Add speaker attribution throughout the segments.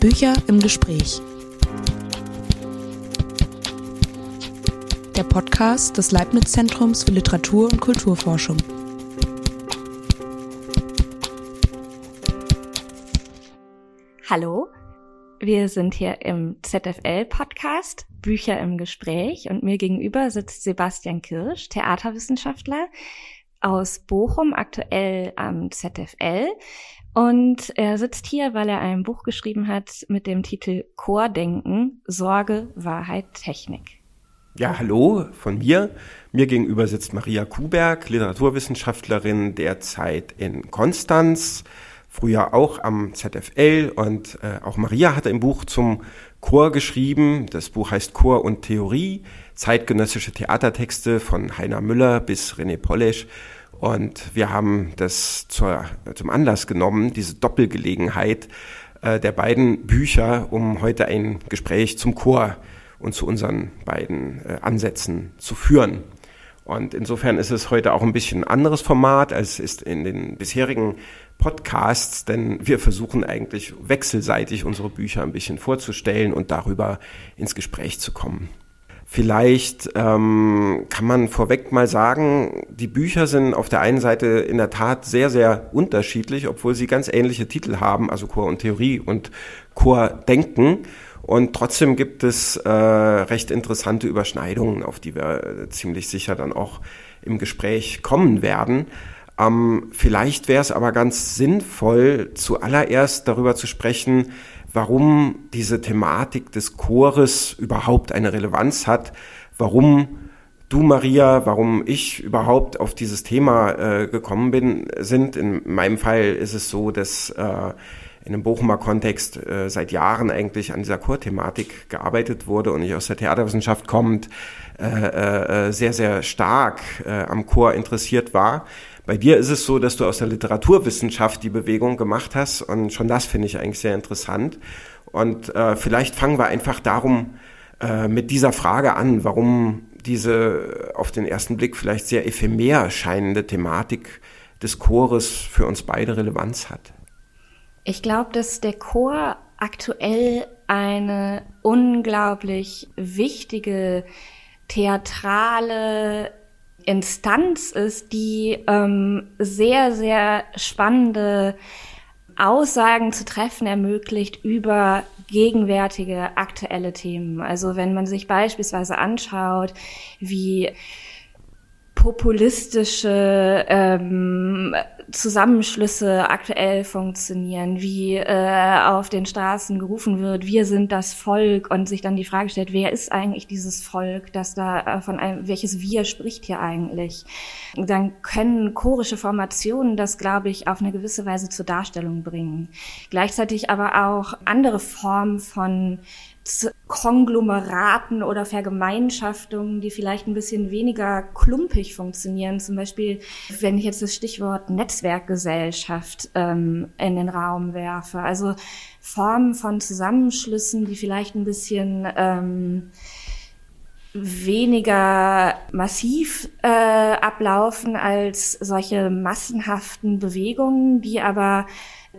Speaker 1: Bücher im Gespräch. Der Podcast des Leibniz Zentrums für Literatur und Kulturforschung.
Speaker 2: Hallo, wir sind hier im ZFL-Podcast Bücher im Gespräch und mir gegenüber sitzt Sebastian Kirsch, Theaterwissenschaftler aus Bochum, aktuell am ZFL. Und er sitzt hier, weil er ein Buch geschrieben hat mit dem Titel Chordenken, Sorge, Wahrheit, Technik.
Speaker 3: Ja, hallo von mir. Mir gegenüber sitzt Maria Kuberg, Literaturwissenschaftlerin derzeit in Konstanz, früher auch am ZFL und äh, auch Maria hatte ein Buch zum Chor geschrieben. Das Buch heißt Chor und Theorie, zeitgenössische Theatertexte von Heiner Müller bis René Polesch. Und wir haben das zur, zum Anlass genommen, diese Doppelgelegenheit äh, der beiden Bücher, um heute ein Gespräch zum Chor und zu unseren beiden äh, Ansätzen zu führen. Und insofern ist es heute auch ein bisschen anderes Format, als es in den bisherigen Podcasts, denn wir versuchen eigentlich wechselseitig unsere Bücher ein bisschen vorzustellen und darüber ins Gespräch zu kommen. Vielleicht ähm, kann man vorweg mal sagen, die Bücher sind auf der einen Seite in der Tat sehr, sehr unterschiedlich, obwohl sie ganz ähnliche Titel haben, also Chor und Theorie und Chor Denken. Und trotzdem gibt es äh, recht interessante Überschneidungen, auf die wir äh, ziemlich sicher dann auch im Gespräch kommen werden. Ähm, vielleicht wäre es aber ganz sinnvoll, zuallererst darüber zu sprechen, warum diese Thematik des Chores überhaupt eine Relevanz hat, warum du, Maria, warum ich überhaupt auf dieses Thema äh, gekommen bin, sind. In meinem Fall ist es so, dass äh, in einem Bochumer Kontext äh, seit Jahren eigentlich an dieser Chorthematik gearbeitet wurde und ich aus der Theaterwissenschaft kommend äh, äh, sehr, sehr stark äh, am Chor interessiert war. Bei dir ist es so, dass du aus der Literaturwissenschaft die Bewegung gemacht hast und schon das finde ich eigentlich sehr interessant. Und äh, vielleicht fangen wir einfach darum äh, mit dieser Frage an, warum diese auf den ersten Blick vielleicht sehr ephemer scheinende Thematik des Chores für uns beide Relevanz hat.
Speaker 2: Ich glaube, dass der Chor aktuell eine unglaublich wichtige theatrale Instanz ist, die ähm, sehr, sehr spannende Aussagen zu treffen ermöglicht über gegenwärtige aktuelle Themen. Also wenn man sich beispielsweise anschaut, wie populistische ähm, Zusammenschlüsse aktuell funktionieren, wie äh, auf den Straßen gerufen wird, wir sind das Volk und sich dann die Frage stellt, wer ist eigentlich dieses Volk, das da äh, von einem, welches Wir spricht hier eigentlich? Dann können chorische Formationen das, glaube ich, auf eine gewisse Weise zur Darstellung bringen. Gleichzeitig aber auch andere Formen von Konglomeraten oder Vergemeinschaftungen, die vielleicht ein bisschen weniger klumpig funktionieren. Zum Beispiel, wenn ich jetzt das Stichwort Netzwerkgesellschaft ähm, in den Raum werfe. Also Formen von Zusammenschlüssen, die vielleicht ein bisschen ähm, weniger massiv äh, ablaufen als solche massenhaften Bewegungen, die aber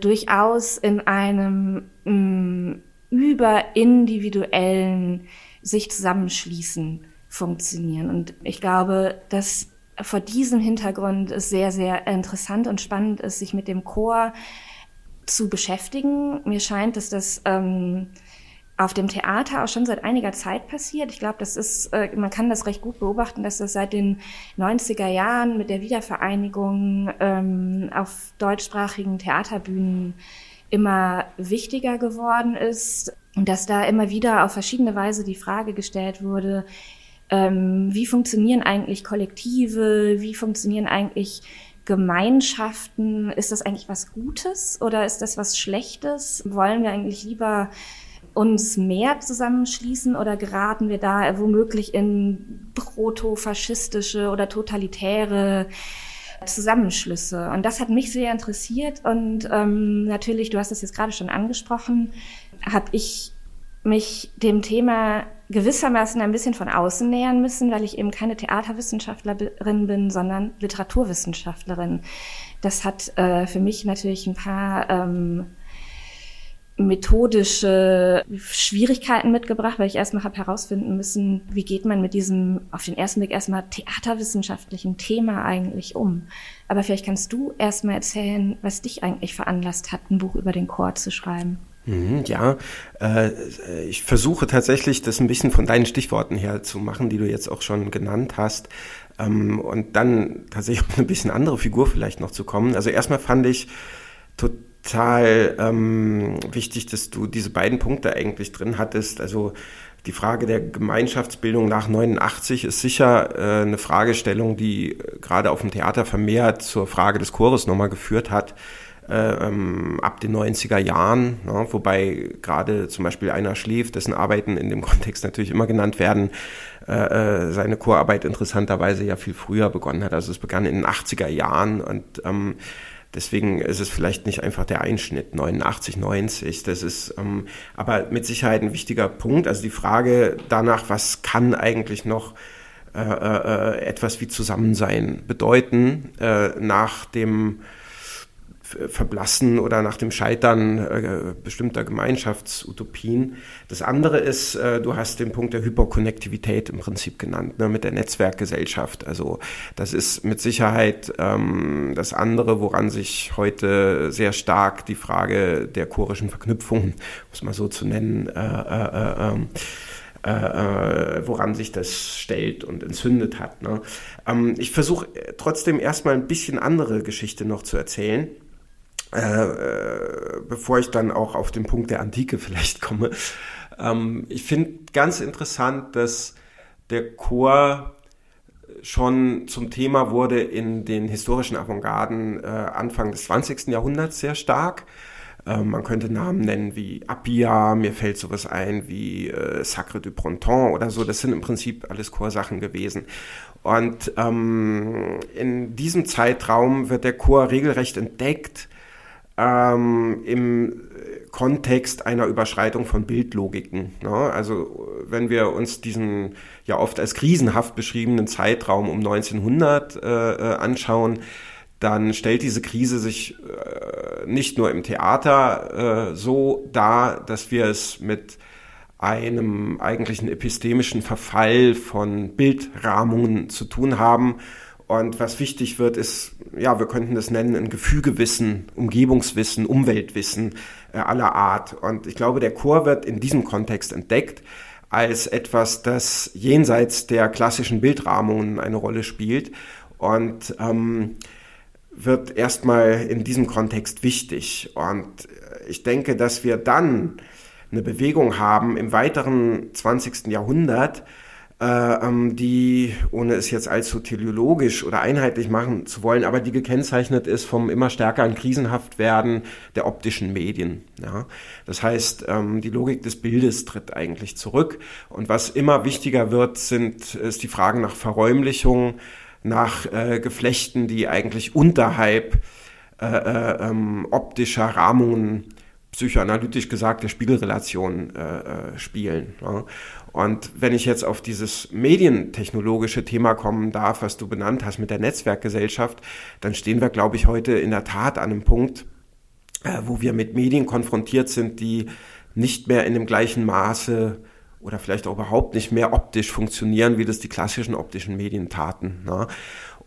Speaker 2: durchaus in einem mh, über individuellen sich zusammenschließen funktionieren. Und ich glaube, dass vor diesem Hintergrund es sehr, sehr interessant und spannend ist, sich mit dem Chor zu beschäftigen. Mir scheint, dass das ähm, auf dem Theater auch schon seit einiger Zeit passiert. Ich glaube, das ist, äh, man kann das recht gut beobachten, dass das seit den 90er Jahren mit der Wiedervereinigung ähm, auf deutschsprachigen Theaterbühnen immer wichtiger geworden ist und dass da immer wieder auf verschiedene Weise die Frage gestellt wurde, ähm, wie funktionieren eigentlich Kollektive, wie funktionieren eigentlich Gemeinschaften, ist das eigentlich was Gutes oder ist das was Schlechtes? Wollen wir eigentlich lieber uns mehr zusammenschließen oder geraten wir da womöglich in protofaschistische oder totalitäre Zusammenschlüsse. Und das hat mich sehr interessiert. Und ähm, natürlich, du hast es jetzt gerade schon angesprochen, habe ich mich dem Thema gewissermaßen ein bisschen von außen nähern müssen, weil ich eben keine Theaterwissenschaftlerin bin, sondern Literaturwissenschaftlerin. Das hat äh, für mich natürlich ein paar ähm, methodische Schwierigkeiten mitgebracht, weil ich erstmal habe herausfinden müssen, wie geht man mit diesem auf den ersten Blick erstmal theaterwissenschaftlichen Thema eigentlich um. Aber vielleicht kannst du erstmal erzählen, was dich eigentlich veranlasst hat, ein Buch über den Chor zu schreiben.
Speaker 3: Mhm, ja, äh, ich versuche tatsächlich, das ein bisschen von deinen Stichworten her zu machen, die du jetzt auch schon genannt hast. Ähm, und dann tatsächlich auf eine bisschen andere Figur vielleicht noch zu kommen. Also erstmal fand ich total ähm, wichtig, dass du diese beiden Punkte eigentlich drin hattest. Also die Frage der Gemeinschaftsbildung nach 89 ist sicher äh, eine Fragestellung, die äh, gerade auf dem Theater vermehrt zur Frage des Chores nochmal geführt hat äh, ähm, ab den 90er Jahren, ne, wobei gerade zum Beispiel einer schläft, dessen Arbeiten in dem Kontext natürlich immer genannt werden, äh, äh, seine Chorarbeit interessanterweise ja viel früher begonnen hat. Also es begann in den 80er Jahren und ähm, Deswegen ist es vielleicht nicht einfach der Einschnitt 89, 90. Das ist ähm, aber mit Sicherheit ein wichtiger Punkt. Also die Frage danach, was kann eigentlich noch äh, äh, etwas wie Zusammensein bedeuten äh, nach dem Verblassen oder nach dem Scheitern äh, bestimmter Gemeinschaftsutopien. Das andere ist, äh, du hast den Punkt der Hyperkonnektivität im Prinzip genannt, ne, mit der Netzwerkgesellschaft. Also das ist mit Sicherheit ähm, das andere, woran sich heute sehr stark die Frage der chorischen Verknüpfung, muss man so zu nennen, äh, äh, äh, ähm, äh, woran sich das stellt und entzündet hat. Ne? Ähm, ich versuche trotzdem erstmal ein bisschen andere Geschichte noch zu erzählen. Äh, äh, bevor ich dann auch auf den Punkt der Antike vielleicht komme. Ähm, ich finde ganz interessant, dass der Chor schon zum Thema wurde in den historischen Avantgarden äh, Anfang des 20. Jahrhunderts sehr stark. Äh, man könnte Namen nennen wie Appia, mir fällt sowas ein wie äh, Sacre du Printemps oder so. Das sind im Prinzip alles Chorsachen gewesen. Und ähm, in diesem Zeitraum wird der Chor regelrecht entdeckt ähm, im Kontext einer Überschreitung von Bildlogiken. Ne? Also wenn wir uns diesen ja oft als krisenhaft beschriebenen Zeitraum um 1900 äh, äh, anschauen, dann stellt diese Krise sich äh, nicht nur im Theater äh, so dar, dass wir es mit einem eigentlichen epistemischen Verfall von Bildrahmungen zu tun haben, und was wichtig wird, ist, ja, wir könnten das nennen, ein Gefügewissen, Umgebungswissen, Umweltwissen äh, aller Art. Und ich glaube, der Chor wird in diesem Kontext entdeckt als etwas, das jenseits der klassischen Bildrahmungen eine Rolle spielt und ähm, wird erstmal in diesem Kontext wichtig. Und ich denke, dass wir dann eine Bewegung haben im weiteren 20. Jahrhundert, äh, ähm, die, ohne es jetzt allzu teleologisch oder einheitlich machen zu wollen, aber die gekennzeichnet ist vom immer stärker an krisenhaft werden der optischen Medien. Ja? Das heißt, ähm, die Logik des Bildes tritt eigentlich zurück und was immer wichtiger wird, sind, ist die Fragen nach Verräumlichung, nach äh, Geflechten, die eigentlich unterhalb äh, ähm, optischer Rahmungen psychoanalytisch gesagt der Spiegelrelation äh, äh, spielen. Ja. Und wenn ich jetzt auf dieses medientechnologische Thema kommen darf, was du benannt hast mit der Netzwerkgesellschaft, dann stehen wir, glaube ich, heute in der Tat an einem Punkt, äh, wo wir mit Medien konfrontiert sind, die nicht mehr in dem gleichen Maße oder vielleicht auch überhaupt nicht mehr optisch funktionieren, wie das die klassischen optischen Medien taten. Ne?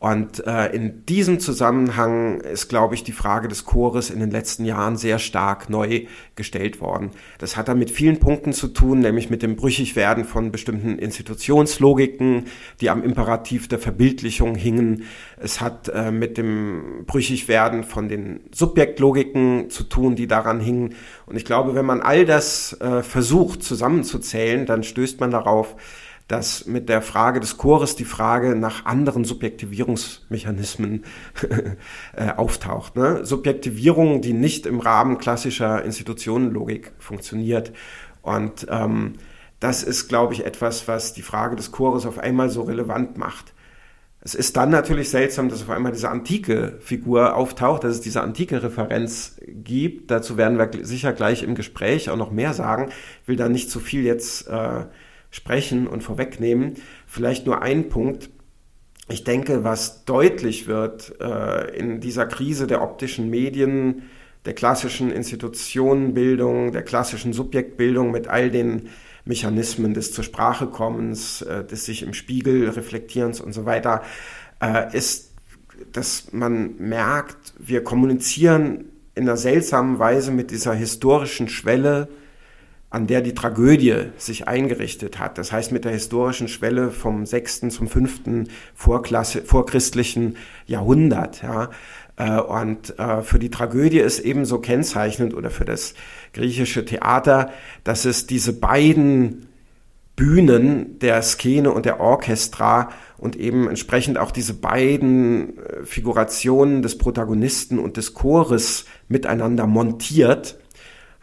Speaker 3: Und äh, in diesem Zusammenhang ist, glaube ich, die Frage des Chores in den letzten Jahren sehr stark neu gestellt worden. Das hat da mit vielen Punkten zu tun, nämlich mit dem Brüchigwerden von bestimmten Institutionslogiken, die am Imperativ der Verbildlichung hingen. Es hat äh, mit dem Brüchigwerden von den Subjektlogiken zu tun, die daran hingen. Und ich glaube, wenn man all das äh, versucht zusammenzuzählen, dann stößt man darauf, dass mit der Frage des Chores die Frage nach anderen Subjektivierungsmechanismen äh, auftaucht. Ne? Subjektivierung, die nicht im Rahmen klassischer Institutionenlogik funktioniert. Und ähm, das ist, glaube ich, etwas, was die Frage des Chores auf einmal so relevant macht. Es ist dann natürlich seltsam, dass auf einmal diese antike Figur auftaucht, dass es diese antike Referenz gibt. Dazu werden wir sicher gleich im Gespräch auch noch mehr sagen. Ich will da nicht zu viel jetzt äh, sprechen und vorwegnehmen. Vielleicht nur ein Punkt. Ich denke, was deutlich wird äh, in dieser Krise der optischen Medien, der klassischen Institutionenbildung, der klassischen Subjektbildung mit all den Mechanismen des zur Sprache kommens, äh, des sich im Spiegel reflektierens und so weiter, äh, ist, dass man merkt, wir kommunizieren in einer seltsamen Weise mit dieser historischen Schwelle, an der die Tragödie sich eingerichtet hat. Das heißt mit der historischen Schwelle vom sechsten zum fünften Vorklasse, vorchristlichen Jahrhundert. Ja. Äh, und äh, für die Tragödie ist ebenso kennzeichnend oder für das griechische Theater, dass es diese beiden Bühnen der Szene und der Orchestra und eben entsprechend auch diese beiden äh, Figurationen des Protagonisten und des Chores miteinander montiert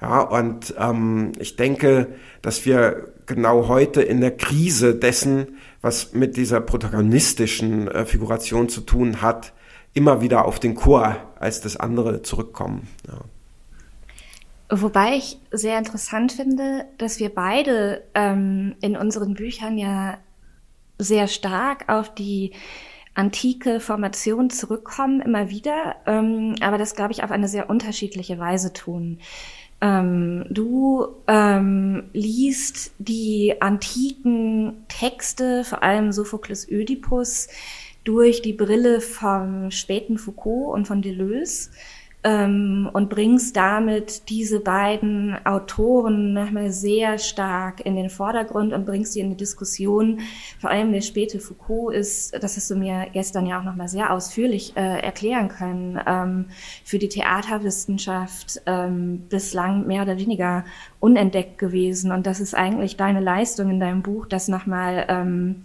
Speaker 3: ja, und ähm, ich denke, dass wir genau heute in der Krise dessen, was mit dieser protagonistischen äh, Figuration zu tun hat, immer wieder auf den Chor als das andere zurückkommen. Ja.
Speaker 2: Wobei ich sehr interessant finde, dass wir beide ähm, in unseren Büchern ja sehr stark auf die antike Formation zurückkommen, immer wieder, ähm, aber das, glaube ich, auf eine sehr unterschiedliche Weise tun. Ähm, du ähm, liest die antiken Texte, vor allem Sophokles Ödipus, durch die Brille vom späten Foucault und von Deleuze ähm, und bringst damit diese beiden Autoren nochmal sehr stark in den Vordergrund und bringst sie in die Diskussion. Vor allem der späte Foucault ist, das hast du mir gestern ja auch nochmal sehr ausführlich äh, erklären können, ähm, für die Theaterwissenschaft ähm, bislang mehr oder weniger unentdeckt gewesen. Und das ist eigentlich deine Leistung in deinem Buch, das nochmal ähm,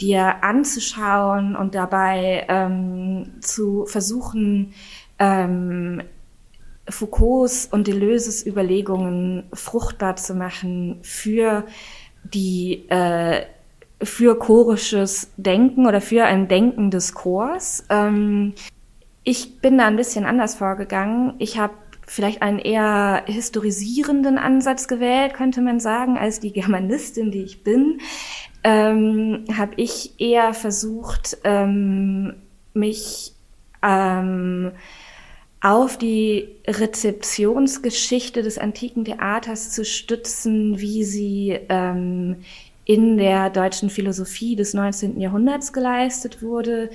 Speaker 2: dir anzuschauen und dabei ähm, zu versuchen, ähm, Foucaults und Deleuze's Überlegungen fruchtbar zu machen für die äh, für chorisches Denken oder für ein Denken des Chors. Ähm, ich bin da ein bisschen anders vorgegangen. Ich habe vielleicht einen eher historisierenden Ansatz gewählt, könnte man sagen, als die Germanistin, die ich bin. Ähm, habe ich eher versucht, ähm, mich ähm, auf die Rezeptionsgeschichte des antiken Theaters zu stützen, wie sie ähm, in der deutschen Philosophie des 19. Jahrhunderts geleistet wurde.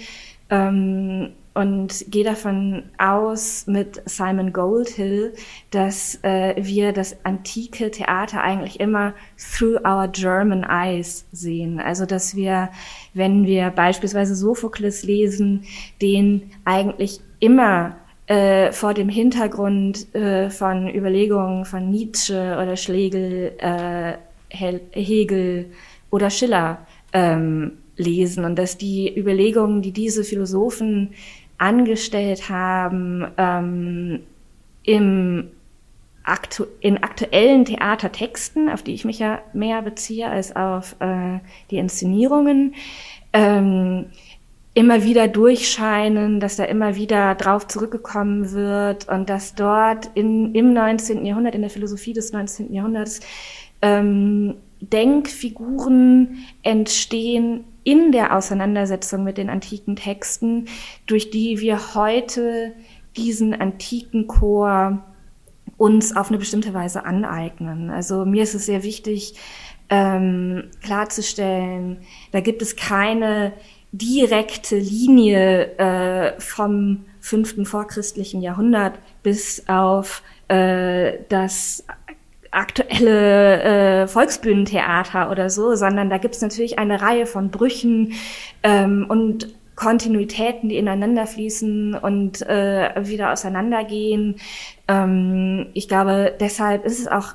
Speaker 2: Ähm, und gehe davon aus mit Simon Goldhill, dass äh, wir das antike Theater eigentlich immer through our German eyes sehen. Also dass wir, wenn wir beispielsweise Sophokles lesen, den eigentlich immer äh, vor dem Hintergrund äh, von Überlegungen von Nietzsche oder Schlegel, äh, Hegel oder Schiller ähm, lesen. Und dass die Überlegungen, die diese Philosophen angestellt haben, ähm, im aktu in aktuellen Theatertexten, auf die ich mich ja mehr beziehe als auf äh, die Inszenierungen, ähm, immer wieder durchscheinen, dass da immer wieder drauf zurückgekommen wird und dass dort in, im 19. Jahrhundert, in der Philosophie des 19. Jahrhunderts, ähm, Denkfiguren entstehen in der Auseinandersetzung mit den antiken Texten, durch die wir heute diesen antiken Chor uns auf eine bestimmte Weise aneignen. Also mir ist es sehr wichtig, ähm, klarzustellen, da gibt es keine direkte Linie äh, vom fünften vorchristlichen Jahrhundert bis auf äh, das aktuelle äh, Volksbühnentheater oder so, sondern da gibt es natürlich eine Reihe von Brüchen ähm, und Kontinuitäten, die ineinander fließen und äh, wieder auseinandergehen. Ähm, ich glaube, deshalb ist es auch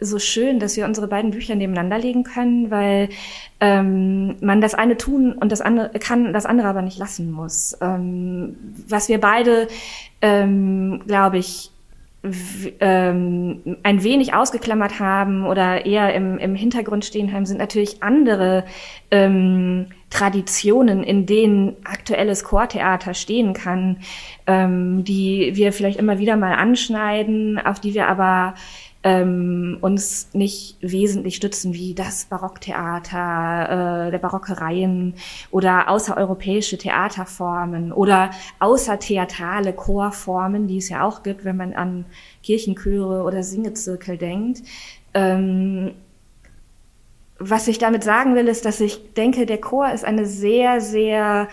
Speaker 2: so schön, dass wir unsere beiden Bücher nebeneinander legen können, weil ähm, man das eine tun und das andere kann, das andere aber nicht lassen muss. Ähm, was wir beide, ähm, glaube ich, ähm, ein wenig ausgeklammert haben oder eher im, im Hintergrund stehen haben, sind natürlich andere ähm, Traditionen, in denen aktuelles Chortheater stehen kann, ähm, die wir vielleicht immer wieder mal anschneiden, auf die wir aber ähm, uns nicht wesentlich stützen, wie das Barocktheater, äh, der barocke Reihen oder außereuropäische Theaterformen oder außertheatrale Chorformen, die es ja auch gibt, wenn man an Kirchenchöre oder Singezirkel denkt. Ähm, was ich damit sagen will, ist, dass ich denke, der Chor ist eine sehr, sehr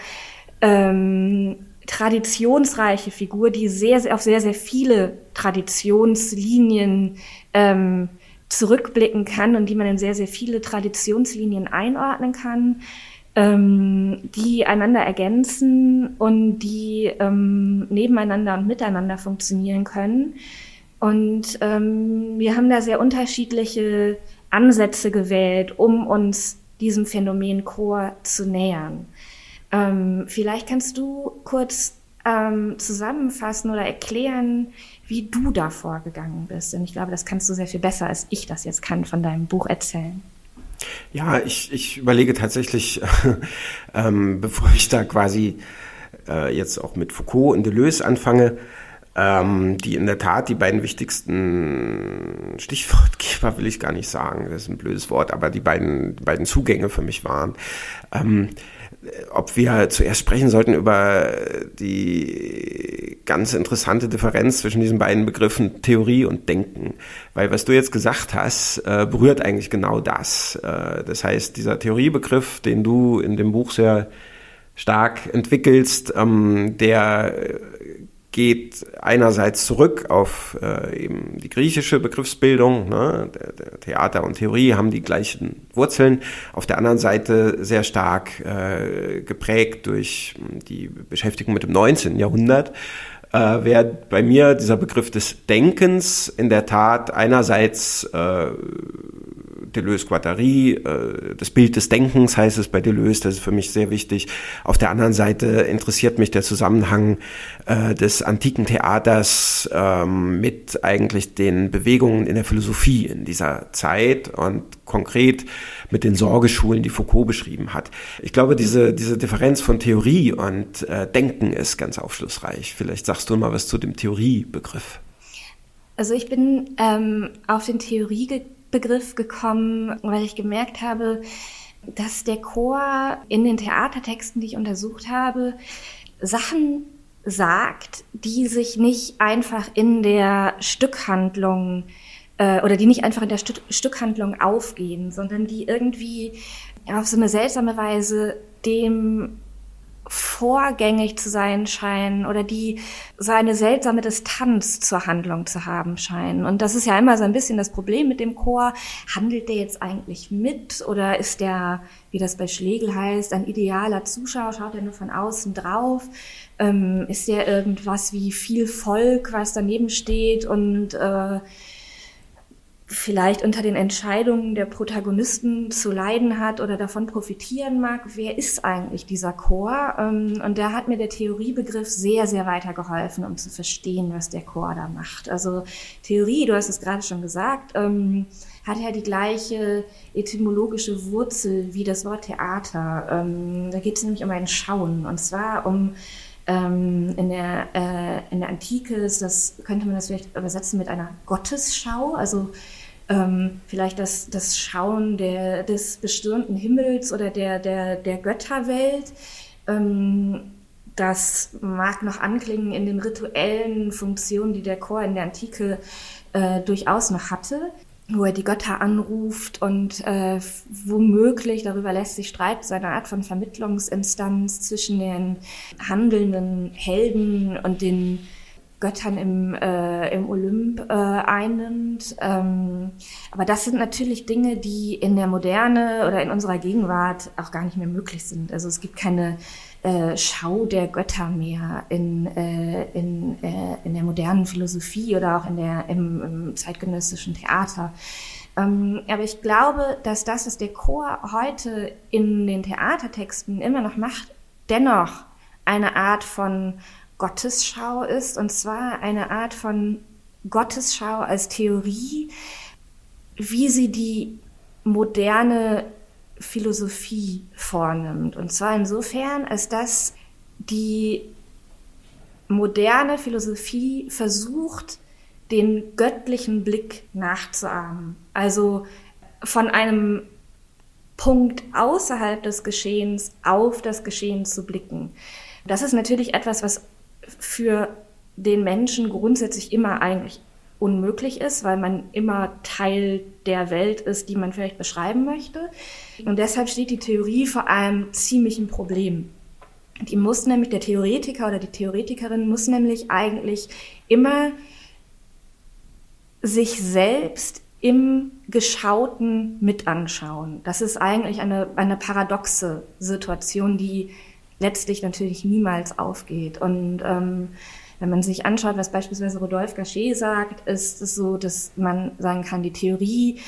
Speaker 2: ähm, traditionsreiche Figur, die sehr, sehr auf sehr, sehr viele Traditionslinien ähm, zurückblicken kann und die man in sehr, sehr viele Traditionslinien einordnen kann, ähm, die einander ergänzen und die ähm, nebeneinander und miteinander funktionieren können. Und ähm, wir haben da sehr unterschiedliche Ansätze gewählt, um uns diesem Phänomen Chor zu nähern. Ähm, vielleicht kannst du kurz ähm, zusammenfassen oder erklären, wie du da vorgegangen bist. Denn ich glaube, das kannst du sehr viel besser, als ich das jetzt kann, von deinem Buch erzählen.
Speaker 3: Ja, ich, ich überlege tatsächlich, ähm, bevor ich da quasi äh, jetzt auch mit Foucault und Deleuze anfange, ähm, die in der Tat die beiden wichtigsten Stichwortgeber will ich gar nicht sagen, das ist ein blödes Wort, aber die beiden, die beiden Zugänge für mich waren. Ähm, ob wir zuerst sprechen sollten über die ganz interessante Differenz zwischen diesen beiden Begriffen Theorie und Denken. Weil was du jetzt gesagt hast, äh, berührt eigentlich genau das. Äh, das heißt, dieser Theoriebegriff, den du in dem Buch sehr stark entwickelst, ähm, der geht einerseits zurück auf äh, eben die griechische Begriffsbildung. Ne? Theater und Theorie haben die gleichen Wurzeln. Auf der anderen Seite sehr stark äh, geprägt durch die Beschäftigung mit dem 19. Jahrhundert. Äh, wäre bei mir dieser Begriff des Denkens in der Tat einerseits äh, Deleuze-Guattari, äh, das Bild des Denkens heißt es bei Deleuze, das ist für mich sehr wichtig. Auf der anderen Seite interessiert mich der Zusammenhang äh, des antiken Theaters ähm, mit eigentlich den Bewegungen in der Philosophie in dieser Zeit und konkret mit den Sorgeschulen, die Foucault beschrieben hat. Ich glaube, diese, diese Differenz von Theorie und äh, Denken ist ganz aufschlussreich. Vielleicht sagst du mal was zu dem Theoriebegriff.
Speaker 2: Also ich bin ähm, auf den Theorie Begriff gekommen, weil ich gemerkt habe, dass der Chor in den Theatertexten, die ich untersucht habe, Sachen sagt, die sich nicht einfach in der Stückhandlung äh, oder die nicht einfach in der Stück, Stückhandlung aufgehen, sondern die irgendwie auf so eine seltsame Weise dem vorgängig zu sein scheinen oder die so eine seltsame Distanz zur Handlung zu haben scheinen. Und das ist ja immer so ein bisschen das Problem mit dem Chor. Handelt der jetzt eigentlich mit oder ist der, wie das bei Schlegel heißt, ein idealer Zuschauer? Schaut er nur von außen drauf? Ähm, ist der irgendwas wie viel Volk, was daneben steht und äh, vielleicht unter den Entscheidungen der Protagonisten zu leiden hat oder davon profitieren mag, wer ist eigentlich dieser Chor? Ähm, und da hat mir der Theoriebegriff sehr, sehr weitergeholfen, um zu verstehen, was der Chor da macht. Also Theorie, du hast es gerade schon gesagt, ähm, hat ja die gleiche etymologische Wurzel wie das Wort Theater. Ähm, da geht es nämlich um ein Schauen und zwar um in der, äh, in der Antike ist das, könnte man das vielleicht übersetzen mit einer Gottesschau, also ähm, vielleicht das, das Schauen der, des bestürmten Himmels oder der, der, der Götterwelt. Ähm, das mag noch anklingen in den rituellen Funktionen, die der Chor in der Antike äh, durchaus noch hatte, wo er die Götter anruft und äh, womöglich, darüber lässt sich streiten, so eine Art von Vermittlungsinstanz zwischen den handelnden Helden und den Göttern im, äh, im Olymp äh, einnimmt. Ähm, aber das sind natürlich Dinge, die in der Moderne oder in unserer Gegenwart auch gar nicht mehr möglich sind. Also es gibt keine äh, Schau der Götter mehr in, äh, in, äh, in der modernen Philosophie oder auch in der, im, im zeitgenössischen Theater. Ähm, aber ich glaube, dass das, was der Chor heute in den Theatertexten immer noch macht, dennoch eine Art von Gottesschau ist, und zwar eine Art von Gottesschau als Theorie, wie sie die moderne Philosophie vornimmt. Und zwar insofern, als dass die moderne Philosophie versucht, den göttlichen Blick nachzuahmen. Also von einem Punkt außerhalb des Geschehens auf das Geschehen zu blicken. Das ist natürlich etwas, was für den Menschen grundsätzlich immer eigentlich unmöglich ist, weil man immer Teil der Welt ist, die man vielleicht beschreiben möchte. Und deshalb steht die Theorie vor einem ziemlichen Problem. Die muss nämlich, der Theoretiker oder die Theoretikerin muss nämlich eigentlich immer sich selbst im Geschauten mit anschauen. Das ist eigentlich eine, eine paradoxe Situation, die letztlich natürlich niemals aufgeht. Und ähm, wenn man sich anschaut, was beispielsweise Rodolphe Gachet sagt, ist es so, dass man sagen kann, die Theorie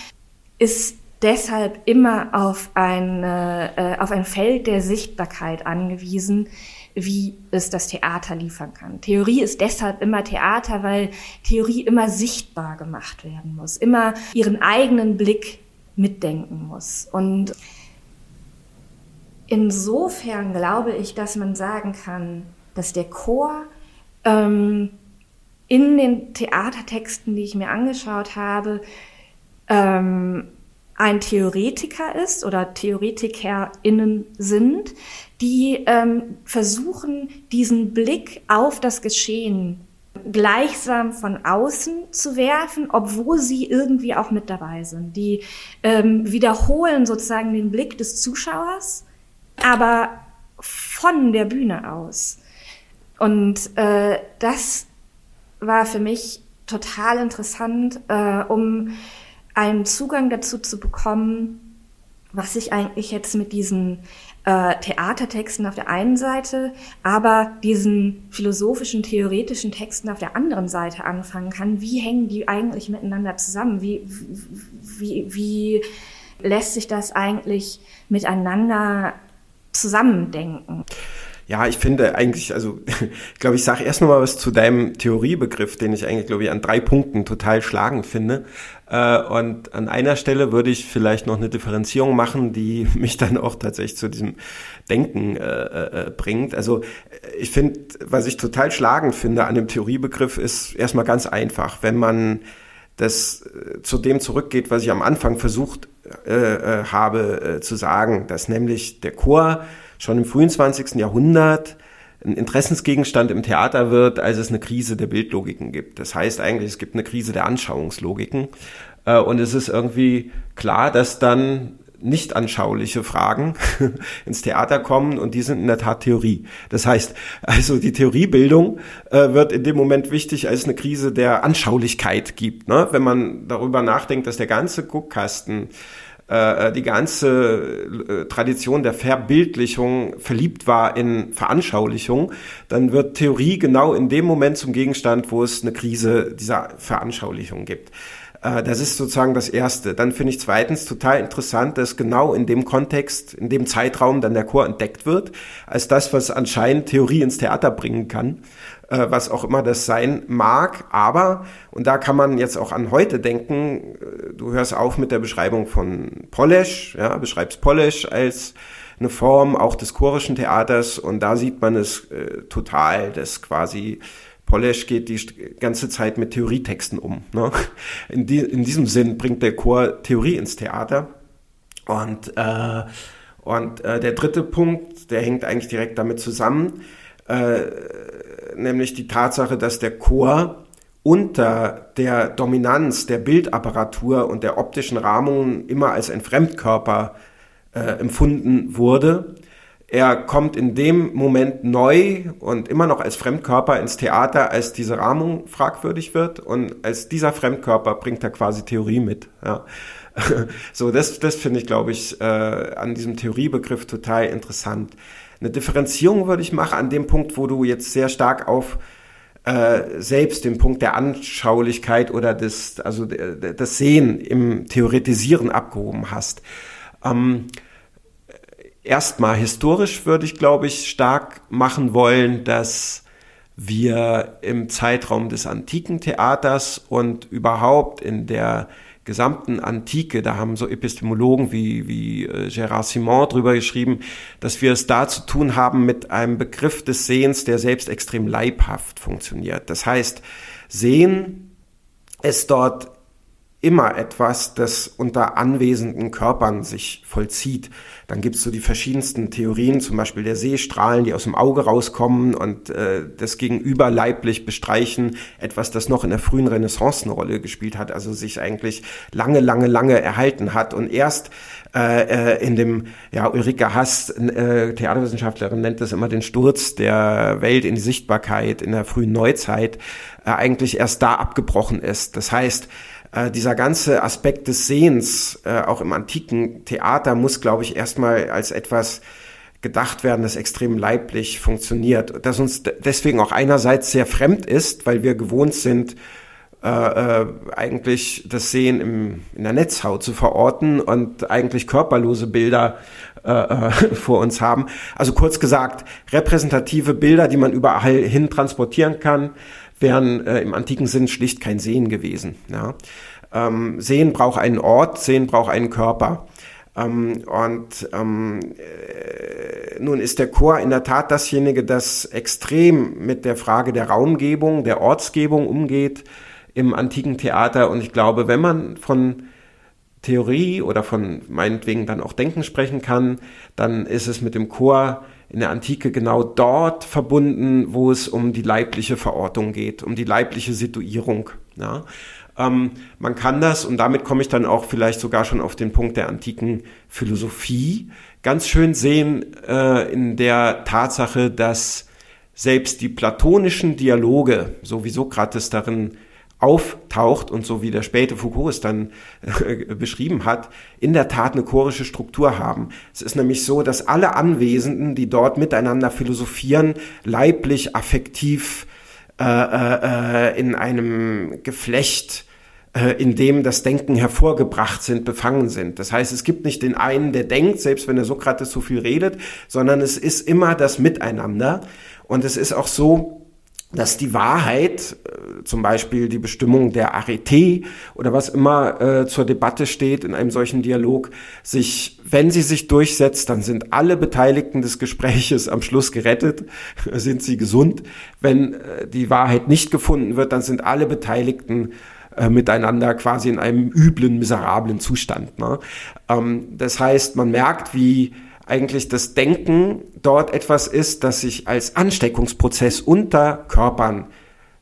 Speaker 2: ist deshalb immer auf, eine, äh, auf ein Feld der Sichtbarkeit angewiesen, wie es das Theater liefern kann. Theorie ist deshalb immer Theater, weil Theorie immer sichtbar gemacht werden muss, immer ihren eigenen Blick mitdenken muss. Und insofern glaube ich, dass man sagen kann, dass der Chor ähm, in den Theatertexten, die ich mir angeschaut habe, ähm, ein Theoretiker ist oder TheoretikerInnen sind, die ähm, versuchen, diesen Blick auf das Geschehen gleichsam von außen zu werfen, obwohl sie irgendwie auch mit dabei sind. Die ähm, wiederholen sozusagen den Blick des Zuschauers, aber von der Bühne aus. Und äh, das war für mich total interessant, äh, um einen Zugang dazu zu bekommen, was ich eigentlich jetzt mit diesen äh, Theatertexten auf der einen Seite, aber diesen philosophischen, theoretischen Texten auf der anderen Seite anfangen kann. Wie hängen die eigentlich miteinander zusammen? Wie, wie, wie lässt sich das eigentlich miteinander zusammendenken?
Speaker 3: Ja, ich finde eigentlich, also ich glaube, ich sage erst noch mal was zu deinem Theoriebegriff, den ich eigentlich, glaube ich, an drei Punkten total schlagend finde. Äh, und an einer Stelle würde ich vielleicht noch eine Differenzierung machen, die mich dann auch tatsächlich zu diesem Denken äh, äh, bringt. Also ich finde, was ich total schlagend finde an dem Theoriebegriff, ist erstmal ganz einfach. Wenn man das zu dem zurückgeht, was ich am Anfang versucht äh, habe äh, zu sagen, dass nämlich der Chor schon im frühen 20. Jahrhundert ein Interessensgegenstand im Theater wird, als es eine Krise der Bildlogiken gibt. Das heißt eigentlich, es gibt eine Krise der Anschauungslogiken. Äh, und es ist irgendwie klar, dass dann nicht anschauliche Fragen ins Theater kommen und die sind in der Tat Theorie. Das heißt, also die Theoriebildung äh, wird in dem Moment wichtig, als eine Krise der Anschaulichkeit gibt. Ne? Wenn man darüber nachdenkt, dass der ganze Guckkasten äh, äh, die ganze äh, Tradition der Verbildlichung verliebt war in Veranschaulichung, dann wird Theorie genau in dem Moment zum Gegenstand, wo es eine Krise dieser Veranschaulichung gibt. Äh, das ist sozusagen das Erste. Dann finde ich zweitens total interessant, dass genau in dem Kontext, in dem Zeitraum dann der Chor entdeckt wird, als das, was anscheinend Theorie ins Theater bringen kann äh, was auch immer das sein mag. Aber, und da kann man jetzt auch an heute denken, äh, du hörst auf mit der Beschreibung von Polish, ja, beschreibst Polish als eine Form auch des chorischen Theaters und da sieht man es äh, total, dass quasi Polish geht die ganze Zeit mit Theorietexten um. Ne? In, die, in diesem Sinn bringt der Chor Theorie ins Theater. Und, äh, und äh, der dritte Punkt, der hängt eigentlich direkt damit zusammen, äh, nämlich die Tatsache, dass der Chor unter der Dominanz der Bildapparatur und der optischen Rahmungen immer als ein Fremdkörper äh, empfunden wurde. Er kommt in dem Moment neu und immer noch als Fremdkörper ins Theater, als diese Rahmung fragwürdig wird und als dieser Fremdkörper bringt er quasi Theorie mit. Ja. So, das, das finde ich, glaube ich, äh, an diesem Theoriebegriff total interessant eine Differenzierung würde ich machen an dem Punkt, wo du jetzt sehr stark auf äh, selbst den Punkt der Anschaulichkeit oder des, also das Sehen im Theoretisieren abgehoben hast. Ähm, Erstmal historisch würde ich, glaube ich, stark machen wollen, dass wir im Zeitraum des antiken Theaters und überhaupt in der gesamten Antike, da haben so Epistemologen wie, wie äh, Gérard Simon drüber geschrieben, dass wir es da zu tun haben mit einem Begriff des Sehens, der selbst extrem leibhaft funktioniert. Das heißt, Sehen es dort immer etwas, das unter anwesenden Körpern sich vollzieht. Dann gibt's so die verschiedensten Theorien, zum Beispiel der Seestrahlen, die aus dem Auge rauskommen und äh, das Gegenüber leiblich bestreichen, etwas, das noch in der frühen Renaissance eine Rolle gespielt hat, also sich eigentlich lange, lange, lange erhalten hat und erst äh, äh in dem, ja, Ulrike Hass, äh, Theaterwissenschaftlerin, nennt das immer den Sturz der Welt in die Sichtbarkeit in der frühen Neuzeit, äh, eigentlich erst da abgebrochen ist. Das heißt, äh, dieser ganze Aspekt des Sehens, äh, auch im antiken Theater, muss, glaube ich, erstmal als etwas gedacht werden, das extrem leiblich funktioniert. Das uns deswegen auch einerseits sehr fremd ist, weil wir gewohnt sind, äh, äh, eigentlich das Sehen im, in der Netzhaut zu verorten und eigentlich körperlose Bilder äh, äh vor uns haben. Also kurz gesagt, repräsentative Bilder, die man überall hin transportieren kann, wären äh, im antiken Sinn schlicht kein Sehen gewesen. Ja. Ähm, Sehen braucht einen Ort, Sehen braucht einen Körper. Ähm, und ähm, äh, nun ist der Chor in der Tat dasjenige, das extrem mit der Frage der Raumgebung, der Ortsgebung umgeht im antiken Theater. Und ich glaube, wenn man von Theorie oder von meinetwegen dann auch Denken sprechen kann, dann ist es mit dem Chor in der Antike genau dort verbunden, wo es um die leibliche Verortung geht, um die leibliche Situierung. Ja. Ähm, man kann das, und damit komme ich dann auch vielleicht sogar schon auf den Punkt der antiken Philosophie, ganz schön sehen äh, in der Tatsache, dass selbst die platonischen Dialoge, so wie Sokrates darin auftaucht und so wie der späte Foucault es dann äh, beschrieben hat, in der Tat eine chorische Struktur haben. Es ist nämlich so, dass alle Anwesenden, die dort miteinander philosophieren, leiblich, affektiv äh, äh, äh in einem Geflecht äh, in dem das Denken hervorgebracht sind, befangen sind. Das heißt, es gibt nicht den einen, der denkt, selbst wenn der Sokrates so viel redet, sondern es ist immer das Miteinander. Und es ist auch so, dass die Wahrheit, äh, zum Beispiel die Bestimmung der Arete oder was immer äh, zur Debatte steht in einem solchen Dialog, sich, wenn sie sich durchsetzt, dann sind alle Beteiligten des Gespräches am Schluss gerettet, sind sie gesund. Wenn äh, die Wahrheit nicht gefunden wird, dann sind alle Beteiligten äh, miteinander quasi in einem üblen, miserablen Zustand. Ne? Ähm, das heißt, man merkt, wie eigentlich das Denken dort etwas ist, das sich als Ansteckungsprozess unter Körpern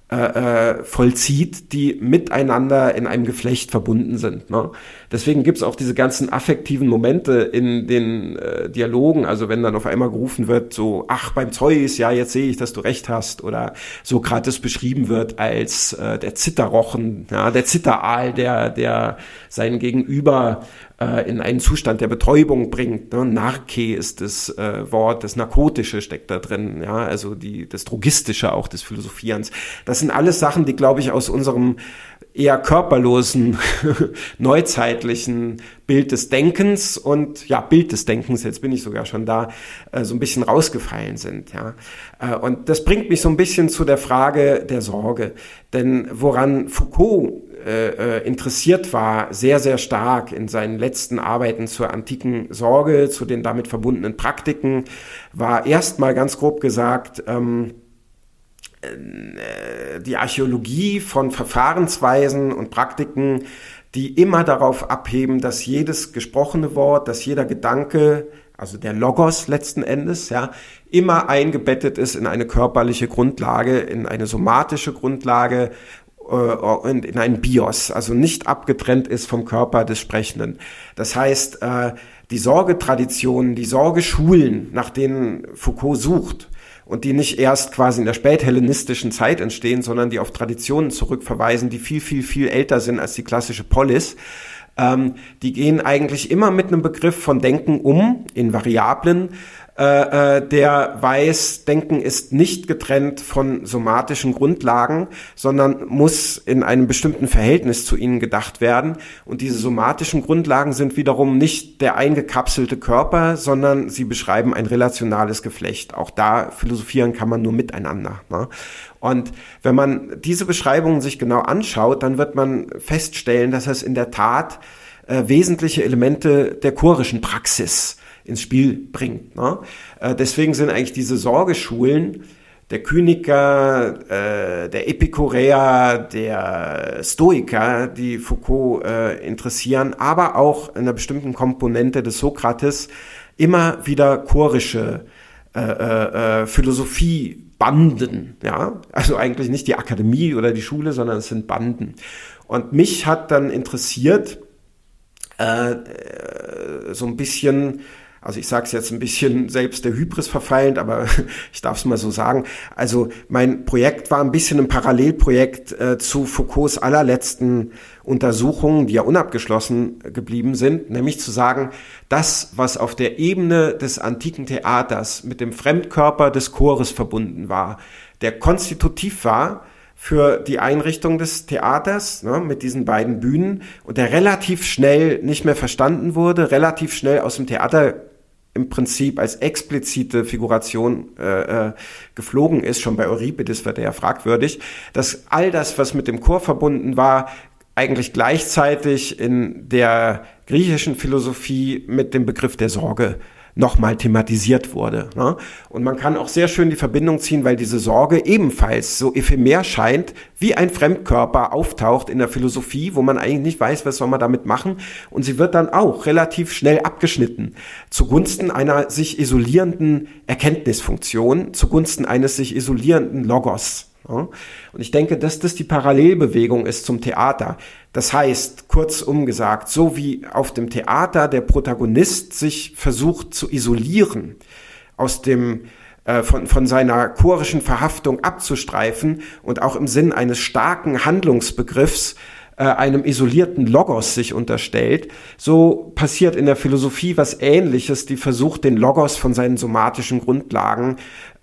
Speaker 3: äh, äh, vollzieht, die miteinander in einem Geflecht verbunden sind. Ne? Deswegen gibt's auch diese ganzen affektiven Momente in den äh, Dialogen, also wenn dann auf einmal gerufen wird, so, ach, beim Zeus, ja, jetzt sehe ich, dass du recht hast, oder Sokrates beschrieben wird als äh, der Zitterrochen, ja, der Zitteraal, der, der seinen Gegenüber äh, in einen Zustand der Betäubung bringt. Ne? Narke ist das äh, Wort, das Narkotische steckt da drin, ja, also die, das Drogistische auch des Philosophierens. Das sind alles Sachen, die, glaube ich, aus unserem eher körperlosen, neuzeitlichen Bild des Denkens und ja, Bild des Denkens, jetzt bin ich sogar schon da, äh, so ein bisschen rausgefallen sind. Ja. Äh, und das bringt mich so ein bisschen zu der Frage der Sorge. Denn woran Foucault äh, äh, interessiert war, sehr, sehr stark in seinen letzten Arbeiten zur antiken Sorge, zu den damit verbundenen Praktiken, war erstmal ganz grob gesagt, ähm, äh, die Archäologie von Verfahrensweisen und Praktiken, die immer darauf abheben, dass jedes gesprochene Wort, dass jeder Gedanke, also der Logos letzten Endes, ja, immer eingebettet ist in eine körperliche Grundlage, in eine somatische Grundlage äh, in ein Bios, also nicht abgetrennt ist vom Körper des Sprechenden. Das heißt, äh, die Sorgetraditionen, die Sorgeschulen, nach denen Foucault sucht, und die nicht erst quasi in der späthellenistischen Zeit entstehen, sondern die auf Traditionen zurückverweisen, die viel, viel, viel älter sind als die klassische Polis. Ähm, die gehen eigentlich immer mit einem Begriff von Denken um, in Variablen, äh, äh, der weiß, Denken ist nicht getrennt von somatischen Grundlagen, sondern muss in einem bestimmten Verhältnis zu ihnen gedacht werden. Und diese somatischen Grundlagen sind wiederum nicht der eingekapselte Körper, sondern sie beschreiben ein relationales Geflecht. Auch da philosophieren kann man nur miteinander. Ne? Und wenn man diese Beschreibungen sich genau anschaut, dann wird man feststellen, dass es in der Tat äh, wesentliche Elemente der chorischen Praxis ins Spiel bringt. Ne? Äh, deswegen sind eigentlich diese Sorgeschulen der Kyniker, äh, der Epikureer, der Stoiker, die Foucault äh, interessieren, aber auch in einer bestimmten Komponente des Sokrates immer wieder chorische äh, äh, äh, Philosophie Banden, ja, also eigentlich nicht die Akademie oder die Schule, sondern es sind Banden. Und mich hat dann interessiert, äh, äh so ein bisschen also ich sage es jetzt ein bisschen selbst der Hybris verfallend, aber ich darf es mal so sagen. Also mein Projekt war ein bisschen ein Parallelprojekt äh, zu Foucaults allerletzten Untersuchungen, die ja unabgeschlossen geblieben sind, nämlich zu sagen, das, was auf der Ebene des antiken Theaters mit dem Fremdkörper des Chores verbunden war, der konstitutiv war, für die Einrichtung des Theaters ne, mit diesen beiden Bühnen und der relativ schnell nicht mehr verstanden wurde, relativ schnell aus dem Theater im Prinzip als explizite Figuration äh, äh, geflogen ist, schon bei Euripides wird er ja fragwürdig, dass all das, was mit dem Chor verbunden war, eigentlich gleichzeitig in der griechischen Philosophie mit dem Begriff der Sorge nochmal thematisiert wurde. Ne? Und man kann auch sehr schön die Verbindung ziehen, weil diese Sorge ebenfalls so ephemer scheint, wie ein Fremdkörper auftaucht in der Philosophie, wo man eigentlich nicht weiß, was soll man damit machen. Und sie wird dann auch relativ schnell abgeschnitten zugunsten einer sich isolierenden Erkenntnisfunktion, zugunsten eines sich isolierenden Logos. Und ich denke, dass das die Parallelbewegung ist zum Theater. Das heißt, kurzum gesagt, so wie auf dem Theater der Protagonist sich versucht zu isolieren, aus dem äh, von, von seiner chorischen Verhaftung abzustreifen und auch im Sinn eines starken Handlungsbegriffs äh, einem isolierten Logos sich unterstellt, so passiert in der Philosophie was Ähnliches, die versucht, den Logos von seinen somatischen Grundlagen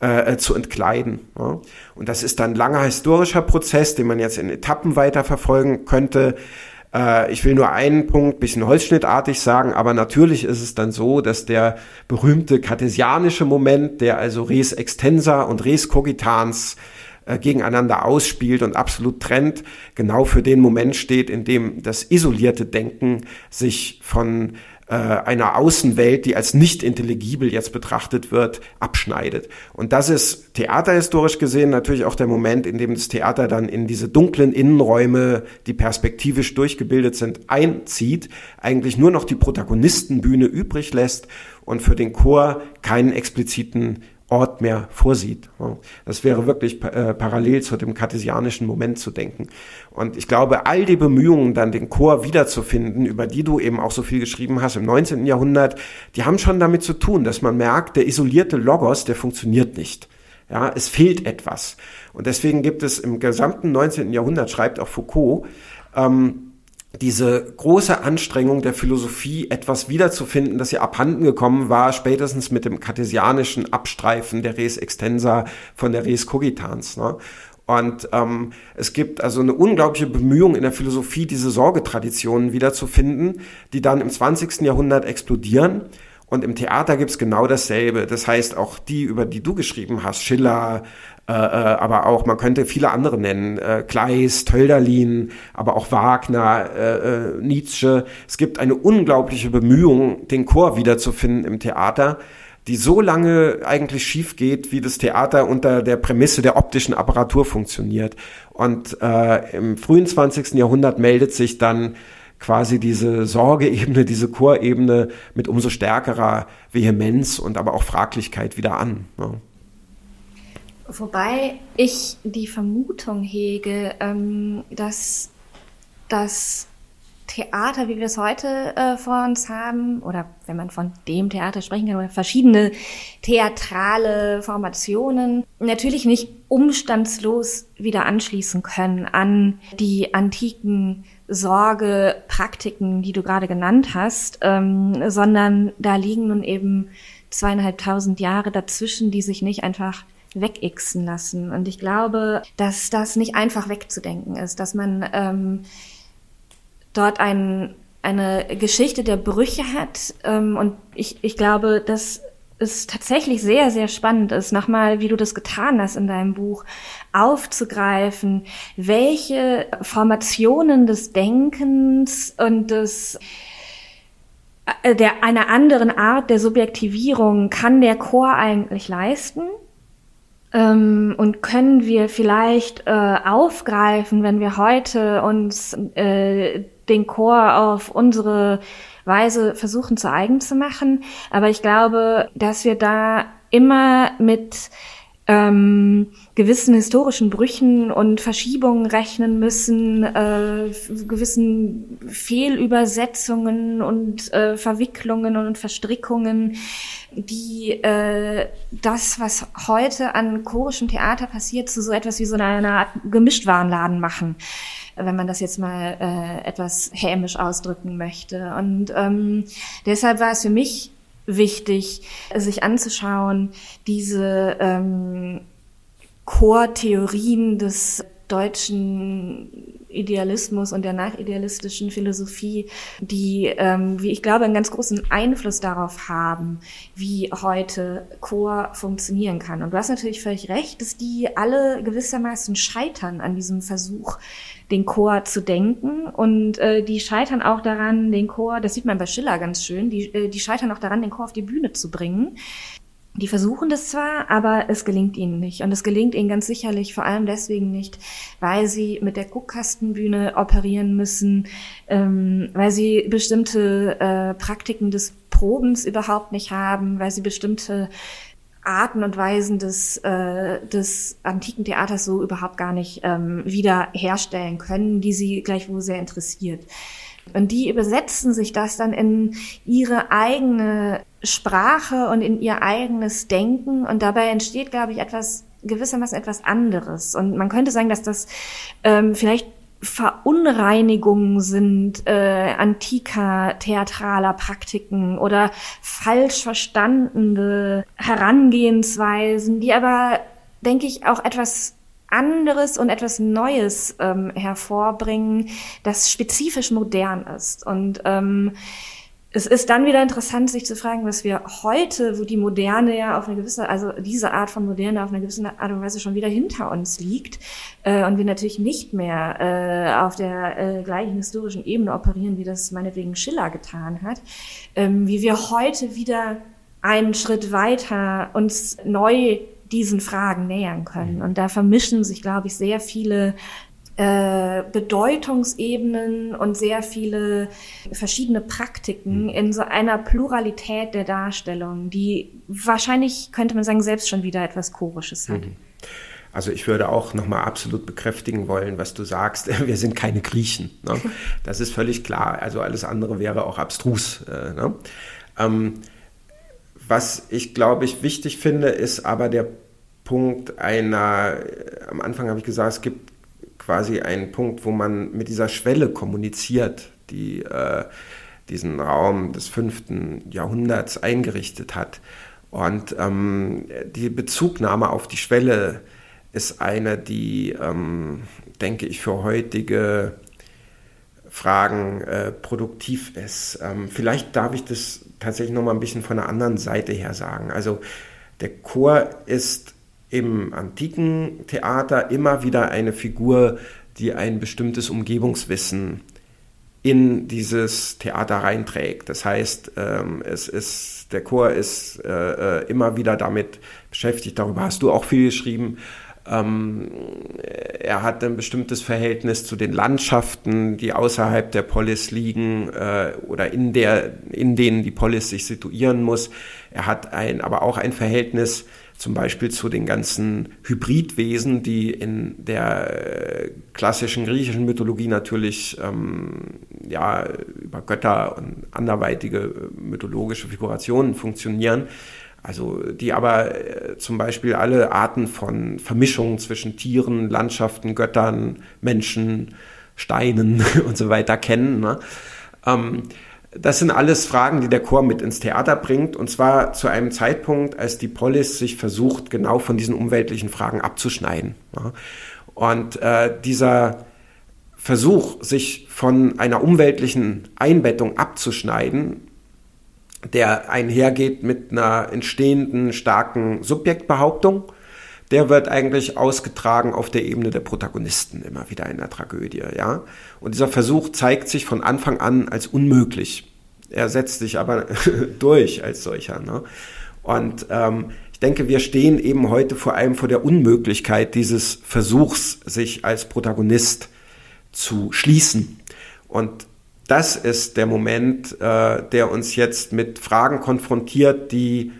Speaker 3: äh, äh, zu entkleiden. Ja. Und das ist dann ein langer historischer Prozess, den man jetzt in Etappen weiterverfolgen könnte. Äh, ich will nur einen Punkt, bisschen holzschnittartig sagen, aber natürlich ist es dann so, dass der berühmte kartesianische Moment, der also res extensa und res cogitans äh, gegeneinander ausspielt und absolut trennt, genau für den Moment steht, in dem das isolierte Denken sich von äh, einer Außenwelt, die als nicht intelligibel jetzt betrachtet wird, abschneidet. Und das ist theaterhistorisch gesehen natürlich auch der Moment, in dem das Theater dann in diese dunklen Innenräume, die perspektivisch durchgebildet sind, einzieht, eigentlich nur noch die Protagonistenbühne übrig lässt und für den Chor keinen expliziten Ort mehr vorsieht. Das wäre wirklich äh, parallel zu dem kartesianischen Moment zu denken. Und ich glaube, all die Bemühungen, dann den Chor wiederzufinden, über die du eben auch so viel geschrieben hast im 19. Jahrhundert, die haben schon damit zu tun, dass man merkt, der isolierte Logos, der funktioniert nicht. Ja, es fehlt etwas. Und deswegen gibt es im gesamten 19. Jahrhundert, schreibt auch Foucault, ähm, diese große Anstrengung der Philosophie, etwas wiederzufinden, das ihr abhanden gekommen war, spätestens mit dem kartesianischen Abstreifen der Res Extensa von der Res Cogitans. Ne? Und ähm, es gibt also eine unglaubliche Bemühung in der Philosophie, diese Sorgetraditionen wiederzufinden, die dann im 20. Jahrhundert explodieren. Und im Theater gibt's genau dasselbe. Das heißt, auch die, über die du geschrieben hast, Schiller, aber auch, man könnte viele andere nennen, äh, Kleist, Hölderlin, aber auch Wagner, äh, äh, Nietzsche. Es gibt eine unglaubliche Bemühung, den Chor wiederzufinden im Theater, die so lange eigentlich schief geht, wie das Theater unter der Prämisse der optischen Apparatur funktioniert. Und äh, im frühen 20. Jahrhundert meldet sich dann quasi diese Sorgeebene, diese Chorebene mit umso stärkerer Vehemenz und aber auch Fraglichkeit wieder an. Ja.
Speaker 2: Wobei ich die Vermutung hege, ähm, dass das Theater, wie wir es heute äh, vor uns haben, oder wenn man von dem Theater sprechen kann, oder verschiedene theatrale Formationen, natürlich nicht umstandslos wieder anschließen können an die antiken Sorgepraktiken, die du gerade genannt hast, ähm, sondern da liegen nun eben zweieinhalbtausend Jahre dazwischen, die sich nicht einfach wegixen lassen. Und ich glaube, dass das nicht einfach wegzudenken ist, dass man ähm, dort ein, eine Geschichte der Brüche hat. Ähm, und ich, ich glaube, dass es tatsächlich sehr, sehr spannend ist, nochmal, wie du das getan hast in deinem Buch, aufzugreifen, welche Formationen des Denkens und des äh, der einer anderen Art der Subjektivierung kann der Chor eigentlich leisten Ähm, und können wir vielleicht äh, aufgreifen, wenn wir heute uns äh, den Chor auf unsere Weise versuchen zu eigen zu machen. Aber ich glaube, dass wir da immer mit ähm, gewissen historischen Brüchen und Verschiebungen rechnen müssen, äh, gewissen Fehlübersetzungen und äh, Verwicklungen und Verstrickungen, die äh, das, was heute an chorischem Theater passiert, zu so etwas wie so einer Art Gemischtwarenladen machen wenn man das jetzt mal äh, etwas hämisch ausdrücken möchte. Und ähm, deshalb war es für mich wichtig, sich anzuschauen, diese ähm, Chortheorien des deutschen Idealismus und der nachidealistischen Philosophie, die, ähm, wie ich glaube, einen ganz großen Einfluss darauf haben, wie heute Chor funktionieren kann. Und du hast natürlich völlig recht, dass die alle gewissermaßen scheitern an diesem Versuch, den Chor zu denken. Und äh, die scheitern auch daran, den Chor, das sieht man bei Schiller ganz schön, die, äh, die scheitern auch daran, den Chor auf die Bühne zu bringen. Die versuchen das zwar, aber es gelingt ihnen nicht. Und es gelingt ihnen ganz sicherlich vor allem deswegen nicht, weil sie mit der Guckkastenbühne operieren müssen, ähm, weil sie bestimmte äh, Praktiken des Probens überhaupt nicht haben, weil sie bestimmte Arten und Weisen des, äh, des antiken Theaters so überhaupt gar nicht ähm, wieder herstellen können, die sie gleichwohl sehr interessiert. Und die übersetzen sich das dann in ihre eigene Sprache und in ihr eigenes Denken. Und dabei entsteht, glaube ich, etwas gewissermaßen etwas anderes. Und man könnte sagen, dass das ähm, vielleicht Verunreinigungen sind äh, antiker theatraler Praktiken oder falsch verstandene Herangehensweisen, die aber, denke ich, auch etwas anderes und etwas Neues ähm, hervorbringen, das spezifisch modern ist. Und ähm, es ist dann wieder interessant, sich zu fragen, was wir heute, wo die Moderne ja auf eine gewisse, also diese Art von Moderne auf eine gewisse Art und Weise schon wieder hinter uns liegt äh, und wir natürlich nicht mehr äh, auf der äh, gleichen historischen Ebene operieren, wie das meinetwegen Schiller getan hat, ähm, wie wir heute wieder einen Schritt weiter uns neu diesen Fragen nähern können. Mhm. Und da vermischen sich, glaube ich, sehr viele äh, Bedeutungsebenen und sehr viele verschiedene Praktiken mhm. in so einer Pluralität der Darstellung, die wahrscheinlich, könnte man sagen, selbst schon wieder etwas Chorisches hat. Mhm.
Speaker 3: Also ich würde auch nochmal absolut bekräftigen wollen, was du sagst. Wir sind keine Griechen. Ne? Das ist völlig klar. Also alles andere wäre auch abstrus. Äh, ne? ähm, was ich, glaube ich, wichtig finde, ist aber der Punkt einer, am Anfang habe ich gesagt, es gibt quasi einen Punkt, wo man mit dieser Schwelle kommuniziert, die äh, diesen Raum des fünften Jahrhunderts eingerichtet hat. Und ähm, die Bezugnahme auf die Schwelle ist eine, die, ähm, denke ich, für heutige Fragen äh, produktiv ist. Ähm, vielleicht darf ich das tatsächlich noch mal ein bisschen von der anderen Seite her sagen. Also der Chor ist im antiken Theater immer wieder eine Figur, die ein bestimmtes Umgebungswissen in dieses Theater reinträgt. Das heißt, ähm, es ist, der Chor ist äh, äh, immer wieder damit beschäftigt, darüber hast du auch viel geschrieben. Ähm, er hat ein bestimmtes Verhältnis zu den Landschaften, die außerhalb der Polis liegen äh, oder in, der, in denen die Polis sich situieren muss. Er hat ein, aber auch ein Verhältnis zum Beispiel zu den ganzen Hybridwesen, die in der äh, klassischen griechischen Mythologie natürlich ähm, ja, über Götter und anderweitige mythologische Figurationen funktionieren. Also die aber äh, zum Beispiel alle Arten von Vermischungen zwischen Tieren, Landschaften, Göttern, Menschen, Steinen und so weiter kennen. Ne? Ähm, das sind alles Fragen, die der Chor mit ins Theater bringt, und zwar zu einem Zeitpunkt, als die Polis sich versucht, genau von diesen umweltlichen Fragen abzuschneiden. Und äh, dieser Versuch, sich von einer umweltlichen Einbettung abzuschneiden, der einhergeht mit einer entstehenden starken Subjektbehauptung, der wird eigentlich ausgetragen auf der Ebene der Protagonisten immer wieder in der Tragödie, ja. Und dieser Versuch zeigt sich von Anfang an als unmöglich. Er setzt sich aber durch als solcher. Ne? Und ähm, ich denke, wir stehen eben heute vor allem vor der Unmöglichkeit dieses Versuchs, sich als Protagonist zu schließen. Und das ist der Moment, äh, der uns jetzt mit Fragen konfrontiert, die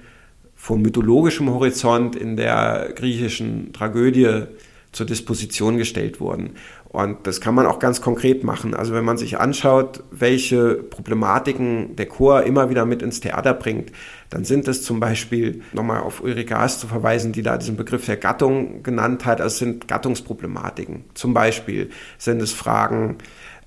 Speaker 3: vom mythologischen Horizont in der griechischen Tragödie zur Disposition gestellt wurden. Und das kann man auch ganz konkret machen. Also wenn man sich anschaut, welche Problematiken der Chor immer wieder mit ins Theater bringt, dann sind es zum Beispiel, nochmal auf Ulrike Haas zu verweisen, die da diesen Begriff der Gattung genannt hat, also es sind Gattungsproblematiken. Zum Beispiel sind es Fragen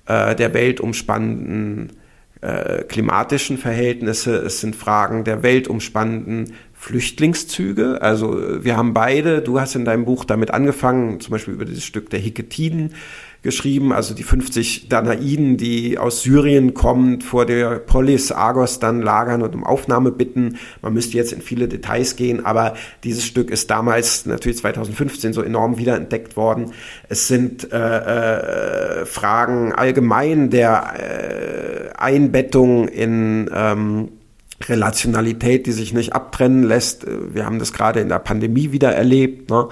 Speaker 3: äh, der weltumspannenden äh, klimatischen Verhältnisse, es sind Fragen der weltumspannenden Flüchtlingszüge. Also wir haben beide, du hast in deinem Buch damit angefangen, zum Beispiel über dieses Stück der Hiketiden geschrieben, also die 50 Danaiden, die aus Syrien kommen, vor der Polis Argos dann lagern und um Aufnahme bitten. Man müsste jetzt in viele Details gehen, aber dieses Stück ist damals natürlich 2015 so enorm wiederentdeckt worden. Es sind äh, äh, Fragen allgemein der äh, Einbettung in ähm, Relationalität, die sich nicht abtrennen lässt. Wir haben das gerade in der Pandemie wieder erlebt. Ne?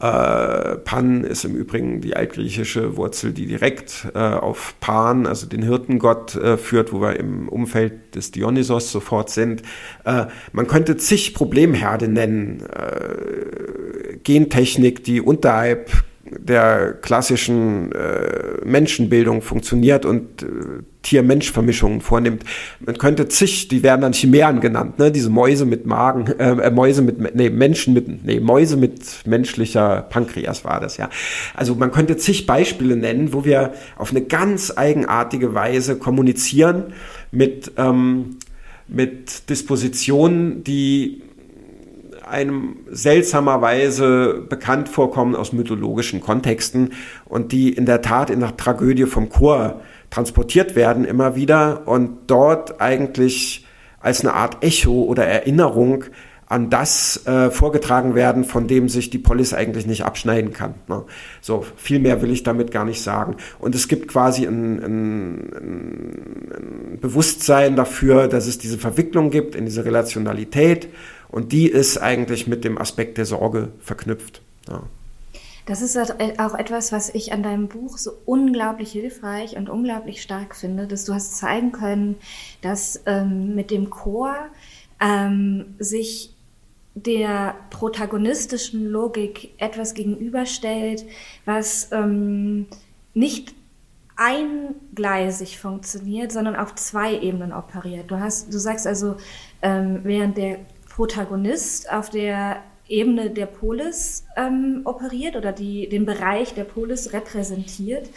Speaker 3: Äh, Pan ist im Übrigen die altgriechische Wurzel, die direkt äh, auf Pan, also den Hirtengott, äh, führt, wo wir im Umfeld des Dionysos sofort sind. Äh, man könnte zig Problemherde nennen. Äh, Gentechnik, die unterhalb der klassischen äh, Menschenbildung funktioniert und äh, Tier-Mensch-Vermischungen vornimmt. Man könnte zig, die werden dann Chimären genannt, ne? diese Mäuse mit Magen, äh, äh, Mäuse mit, nee, Menschen mit, nee, Mäuse mit menschlicher Pankreas war das, ja. Also man könnte zig Beispiele nennen, wo wir auf eine ganz eigenartige Weise kommunizieren mit, ähm, mit Dispositionen, die einem seltsamerweise bekannt vorkommen aus mythologischen Kontexten und die in der Tat in der Tragödie vom Chor transportiert werden immer wieder und dort eigentlich als eine Art Echo oder Erinnerung an das äh, vorgetragen werden, von dem sich die Polis eigentlich nicht abschneiden kann. Ne? So, viel mehr will ich damit gar nicht sagen. Und es gibt quasi ein, ein, ein Bewusstsein dafür, dass es diese Verwicklung gibt in diese Relationalität und die ist eigentlich mit dem Aspekt der Sorge verknüpft. Ja.
Speaker 2: Das ist auch etwas, was ich an deinem Buch so unglaublich hilfreich und unglaublich stark finde, dass du hast zeigen können, dass ähm, mit dem Chor ähm, sich der protagonistischen Logik etwas gegenüberstellt, was ähm, nicht eingleisig funktioniert, sondern auf zwei Ebenen operiert. Du hast, du sagst also, ähm, während der Protagonist auf der Ebene der Polis ähm, operiert oder die, den Bereich der Polis repräsentiert,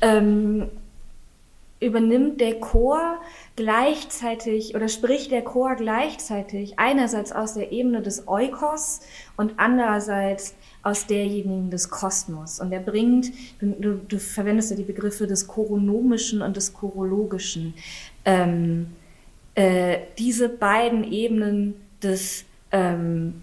Speaker 2: ähm, übernimmt der Chor gleichzeitig oder spricht der Chor gleichzeitig einerseits aus der Ebene des Eukos und andererseits aus derjenigen des Kosmos. Und er bringt, du, du verwendest ja die Begriffe des Choronomischen und des Chorologischen, ähm, äh, diese beiden Ebenen des ähm,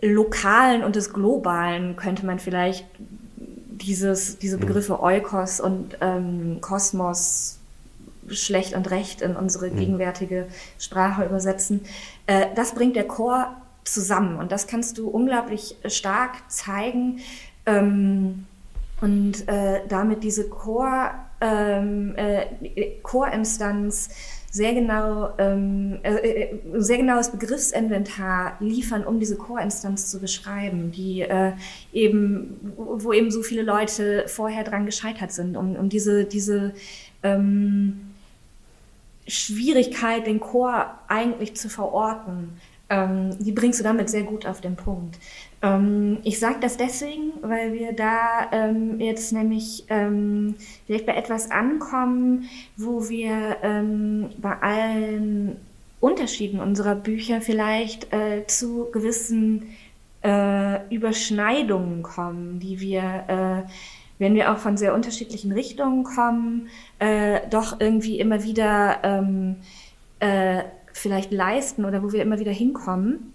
Speaker 2: Lokalen und des Globalen könnte man vielleicht dieses, diese mhm. Begriffe Eukos und ähm, Kosmos schlecht und recht in unsere mhm. gegenwärtige Sprache übersetzen. Äh, das bringt der Chor zusammen und das kannst du unglaublich stark zeigen ähm, und äh, damit diese Chor, ähm, äh, Chorinstanz sehr genau, ähm, äh, äh, sehr genaues Begriffsinventar liefern, um diese Chorinstanz zu beschreiben, die äh, eben, wo eben so viele Leute vorher dran gescheitert sind, um, um diese, diese ähm, Schwierigkeit, den Chor eigentlich zu verorten, ähm, die bringst du damit sehr gut auf den Punkt. Ähm, ich sage das deswegen, weil wir da ähm, jetzt nämlich ähm, vielleicht bei etwas ankommen, wo wir ähm, bei allen Unterschieden unserer Bücher vielleicht äh, zu gewissen äh, Überschneidungen kommen, die wir, äh, wenn wir auch von sehr unterschiedlichen Richtungen kommen, äh, doch irgendwie immer wieder ähm, äh, vielleicht leisten oder wo wir immer wieder hinkommen.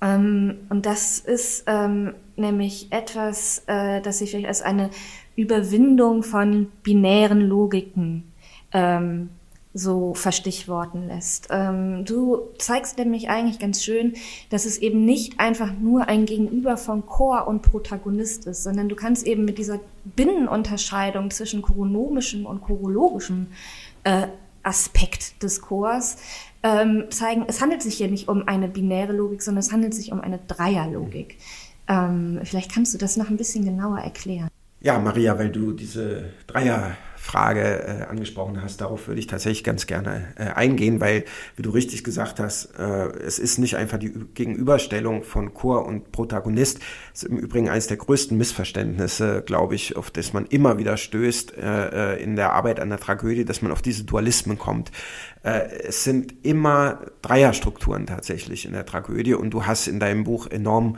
Speaker 2: Ähm, und das ist ähm, nämlich etwas, äh, das sich vielleicht als eine Überwindung von binären Logiken ähm, so verstichworten lässt. Ähm, du zeigst nämlich eigentlich ganz schön, dass es eben nicht einfach nur ein Gegenüber von Chor und Protagonist ist, sondern du kannst eben mit dieser Binnenunterscheidung zwischen chronomischem und chorologischem äh, Aspekt des Chors ähm, zeigen, es handelt sich hier nicht um eine binäre Logik, sondern es handelt sich um eine Dreierlogik. Ähm, vielleicht kannst du das noch ein bisschen genauer erklären.
Speaker 3: Ja, Maria, weil du diese Dreier Frage äh, angesprochen hast, darauf würde ich tatsächlich ganz gerne äh, eingehen, weil, wie du richtig gesagt hast, äh, es ist nicht einfach die Gegenüberstellung von Chor und Protagonist. Das ist im Übrigen eines der größten Missverständnisse, glaube ich, auf das man immer wieder stößt äh, äh in der Arbeit an der Tragödie, dass man auf diese Dualismen kommt. Äh, es sind immer Dreierstrukturen tatsächlich in der Tragödie und du hast in deinem Buch enorm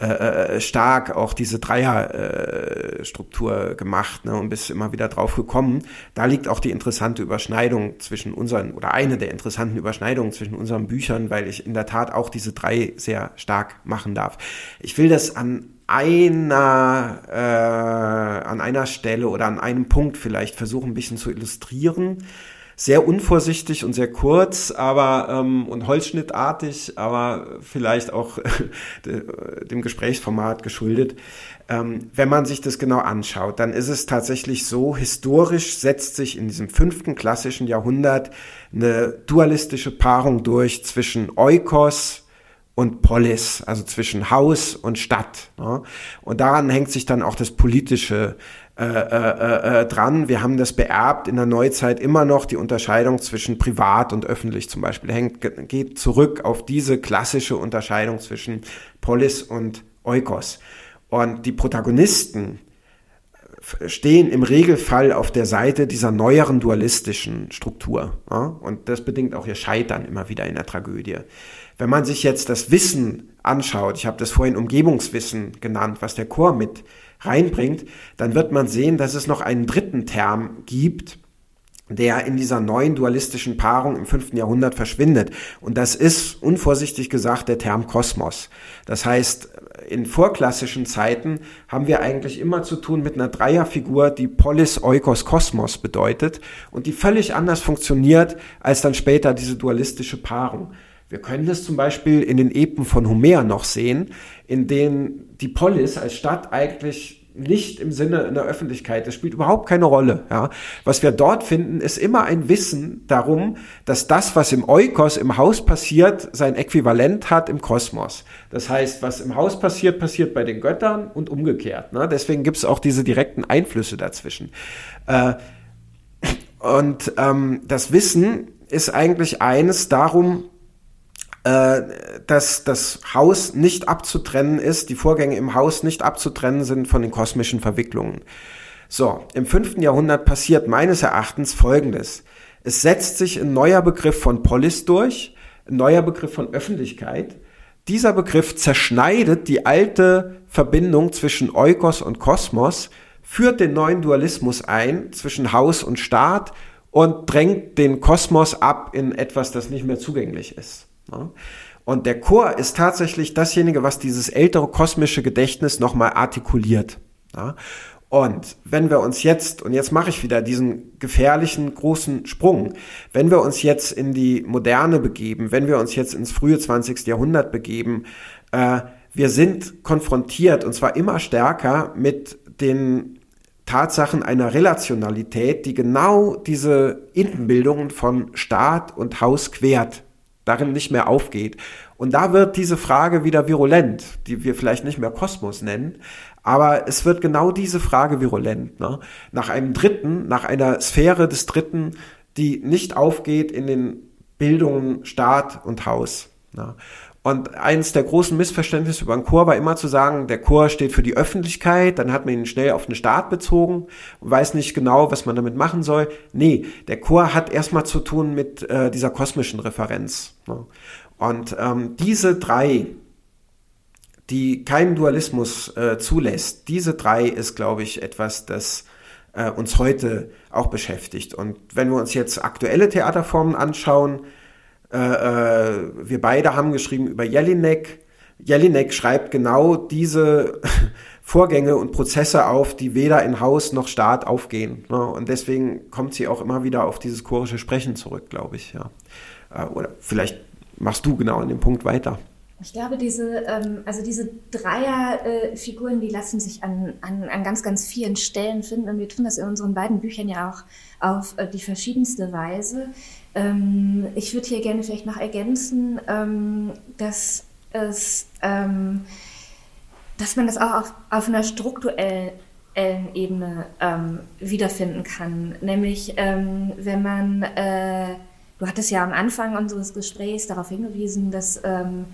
Speaker 3: äh, äh, stark auch diese Dreierstruktur äh, gemacht ne, und bist immer wieder drauf gekommen. Da liegt auch die interessante Überschneidung zwischen unseren, oder eine der interessanten Überschneidungen zwischen unseren Büchern, weil ich in der Tat auch diese drei sehr stark machen darf. Ich will das an einer, äh, an einer Stelle oder an einem Punkt vielleicht versuchen, ein bisschen zu illustrieren sehr unvorsichtig und sehr kurz, aber ähm, und holzschnittartig, aber vielleicht auch dem Gesprächsformat geschuldet. Ähm, wenn man sich das genau anschaut, dann ist es tatsächlich so, historisch setzt sich in diesem fünften klassischen Jahrhundert eine dualistische Paarung durch zwischen Oikos, und Polis, also zwischen Haus und Stadt. Ne? Und daran hängt sich dann auch das politische äh, äh, äh, dran. Wir haben das beerbt in der Neuzeit immer noch die Unterscheidung zwischen privat und öffentlich zum Beispiel. Hängt, geht zurück auf diese klassische Unterscheidung zwischen Polis und Oikos. Und die Protagonisten stehen im Regelfall auf der Seite dieser neueren dualistischen Struktur. Ja? Und das bedingt auch ihr Scheitern immer wieder in der Tragödie. Wenn man sich jetzt das Wissen anschaut, ich habe das vorhin Umgebungswissen genannt, was der Chor mit reinbringt, dann wird man sehen, dass es noch einen dritten Term gibt, der in dieser neuen dualistischen Paarung im fünften Jahrhundert verschwindet. Und das ist, unvorsichtig gesagt, der Term Kosmos. Das heißt, in vorklassischen Zeiten haben wir eigentlich immer zu tun mit einer Dreierfigur, die Polis Oikos Kosmos bedeutet und die völlig anders funktioniert als dann später diese dualistische Paarung. Wir können das zum Beispiel in den Epen von Homer noch sehen, in denen die Polis als Stadt eigentlich nicht im Sinne in der Öffentlichkeit. Das spielt überhaupt keine Rolle. Ja. Was wir dort finden, ist immer ein Wissen darum, dass das, was im Eukos, im Haus passiert, sein Äquivalent hat im Kosmos. Das heißt, was im Haus passiert, passiert bei den Göttern und umgekehrt. Ne? Deswegen gibt es auch diese direkten Einflüsse dazwischen. Äh, und ähm, das Wissen ist eigentlich eines darum, äh, dass das Haus nicht abzutrennen ist, die Vorgänge im Haus nicht abzutrennen sind von den kosmischen Verwicklungen. So, im fünften Jahrhundert passiert meines Erachtens Folgendes. Es setzt sich ein neuer Begriff von Polis durch, ein neuer Begriff von Öffentlichkeit. Dieser Begriff zerschneidet die alte Verbindung zwischen Eukos und Kosmos, führt den neuen Dualismus ein zwischen Haus und Staat und drängt den Kosmos ab in etwas, das nicht mehr zugänglich ist. Und der Chor ist tatsächlich dasjenige, was dieses ältere kosmische Gedächtnis nochmal artikuliert. Und wenn wir uns jetzt, und jetzt mache ich wieder diesen gefährlichen großen Sprung, wenn wir uns jetzt in die Moderne begeben, wenn wir uns jetzt ins frühe 20. Jahrhundert begeben, äh, wir sind konfrontiert, und zwar immer stärker, mit den Tatsachen einer Relationalität, die genau diese Innenbildungen von Staat und Haus quert darin nicht mehr aufgeht. Und da wird diese Frage wieder virulent, die wir vielleicht nicht mehr Kosmos nennen, aber es wird genau diese Frage virulent. Ne? Nach einem Dritten, nach einer Sphäre des Dritten, die nicht aufgeht in den Bildungen Staat und Haus. Ne? Und eines der großen Missverständnisse über den Chor war immer zu sagen, der Chor steht für die Öffentlichkeit, dann hat man ihn schnell auf den Staat bezogen und weiß nicht genau, was man damit machen soll. Nee, der Chor hat erstmal zu tun mit äh, dieser kosmischen Referenz. Ne? Und ähm, diese drei, die keinen Dualismus äh, zulässt, diese drei ist, glaube ich, etwas, das äh, uns heute auch beschäftigt. Und wenn wir uns jetzt aktuelle Theaterformen anschauen, äh, äh, wir beide haben geschrieben über Jelinek. Jelinek schreibt genau diese Vorgänge und Prozesse auf, die weder in Haus noch Staat aufgehen. Ne? Und deswegen kommt sie auch immer wieder auf dieses chorische Sprechen zurück, glaube ich. Ja. Äh, oder vielleicht machst du genau an dem Punkt weiter.
Speaker 2: Ich glaube, diese, ähm, also diese Dreierfiguren, äh, die lassen sich an, an, an ganz, ganz vielen Stellen finden. Und wir tun das in unseren beiden Büchern ja auch auf äh, die verschiedenste Weise. Ähm, ich würde hier gerne vielleicht noch ergänzen, ähm, dass es, ähm, dass man das auch auf, auf einer strukturellen Ebene ähm, wiederfinden kann. Nämlich, ähm, wenn man, äh, du hattest ja am Anfang unseres Gesprächs darauf hingewiesen, dass ähm,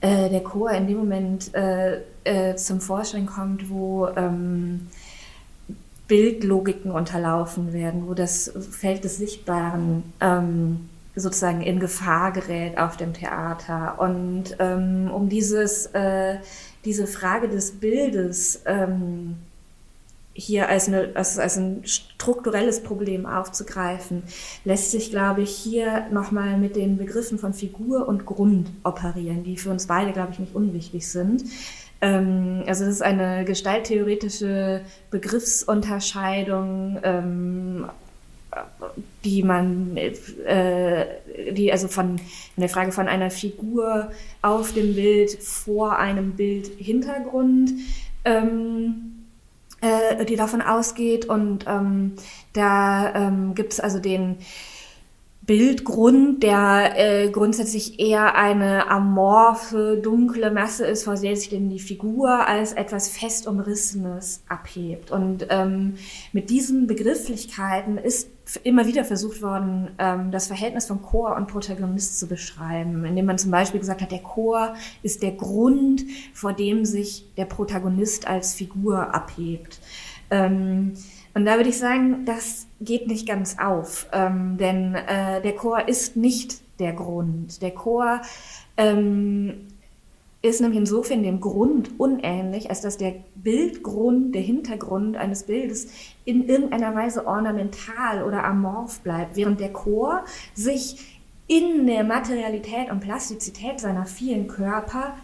Speaker 2: äh, der Chor in dem Moment äh, äh, zum Vorschein kommt, wo ähm, Bildlogiken unterlaufen werden, wo das Feld des Sichtbaren ähm, sozusagen in Gefahr gerät auf dem Theater. Und ähm, um dieses, äh, diese Frage des Bildes ähm, hier als, eine, als, als ein strukturelles Problem aufzugreifen, lässt sich, glaube ich, hier nochmal mit den Begriffen von Figur und Grund operieren, die für uns beide, glaube ich, nicht unwichtig sind. Ähm, also es ist eine gestalttheoretische Begriffsunterscheidung, ähm, die man, äh, die also von in der Frage von einer Figur auf dem Bild vor einem Bild Hintergrund. Ähm, äh, die davon ausgeht. Und ähm, da ähm, gibt es also den Bildgrund, der äh, grundsätzlich eher eine amorphe, dunkle Masse ist, vor der sich denn die Figur als etwas fest umrissenes abhebt. Und ähm, mit diesen Begrifflichkeiten ist immer wieder versucht worden, ähm, das Verhältnis von Chor und Protagonist zu beschreiben, indem man zum Beispiel gesagt hat, der Chor ist der Grund, vor dem sich der Protagonist als Figur abhebt. Ähm, und da würde ich sagen, das geht nicht ganz auf, ähm, denn äh, der Chor ist nicht der Grund. Der Chor ähm, ist nämlich insofern dem Grund unähnlich, als dass der Bildgrund, der Hintergrund eines Bildes in irgendeiner Weise ornamental oder amorph bleibt, während der Chor sich in der Materialität und Plastizität seiner vielen Körper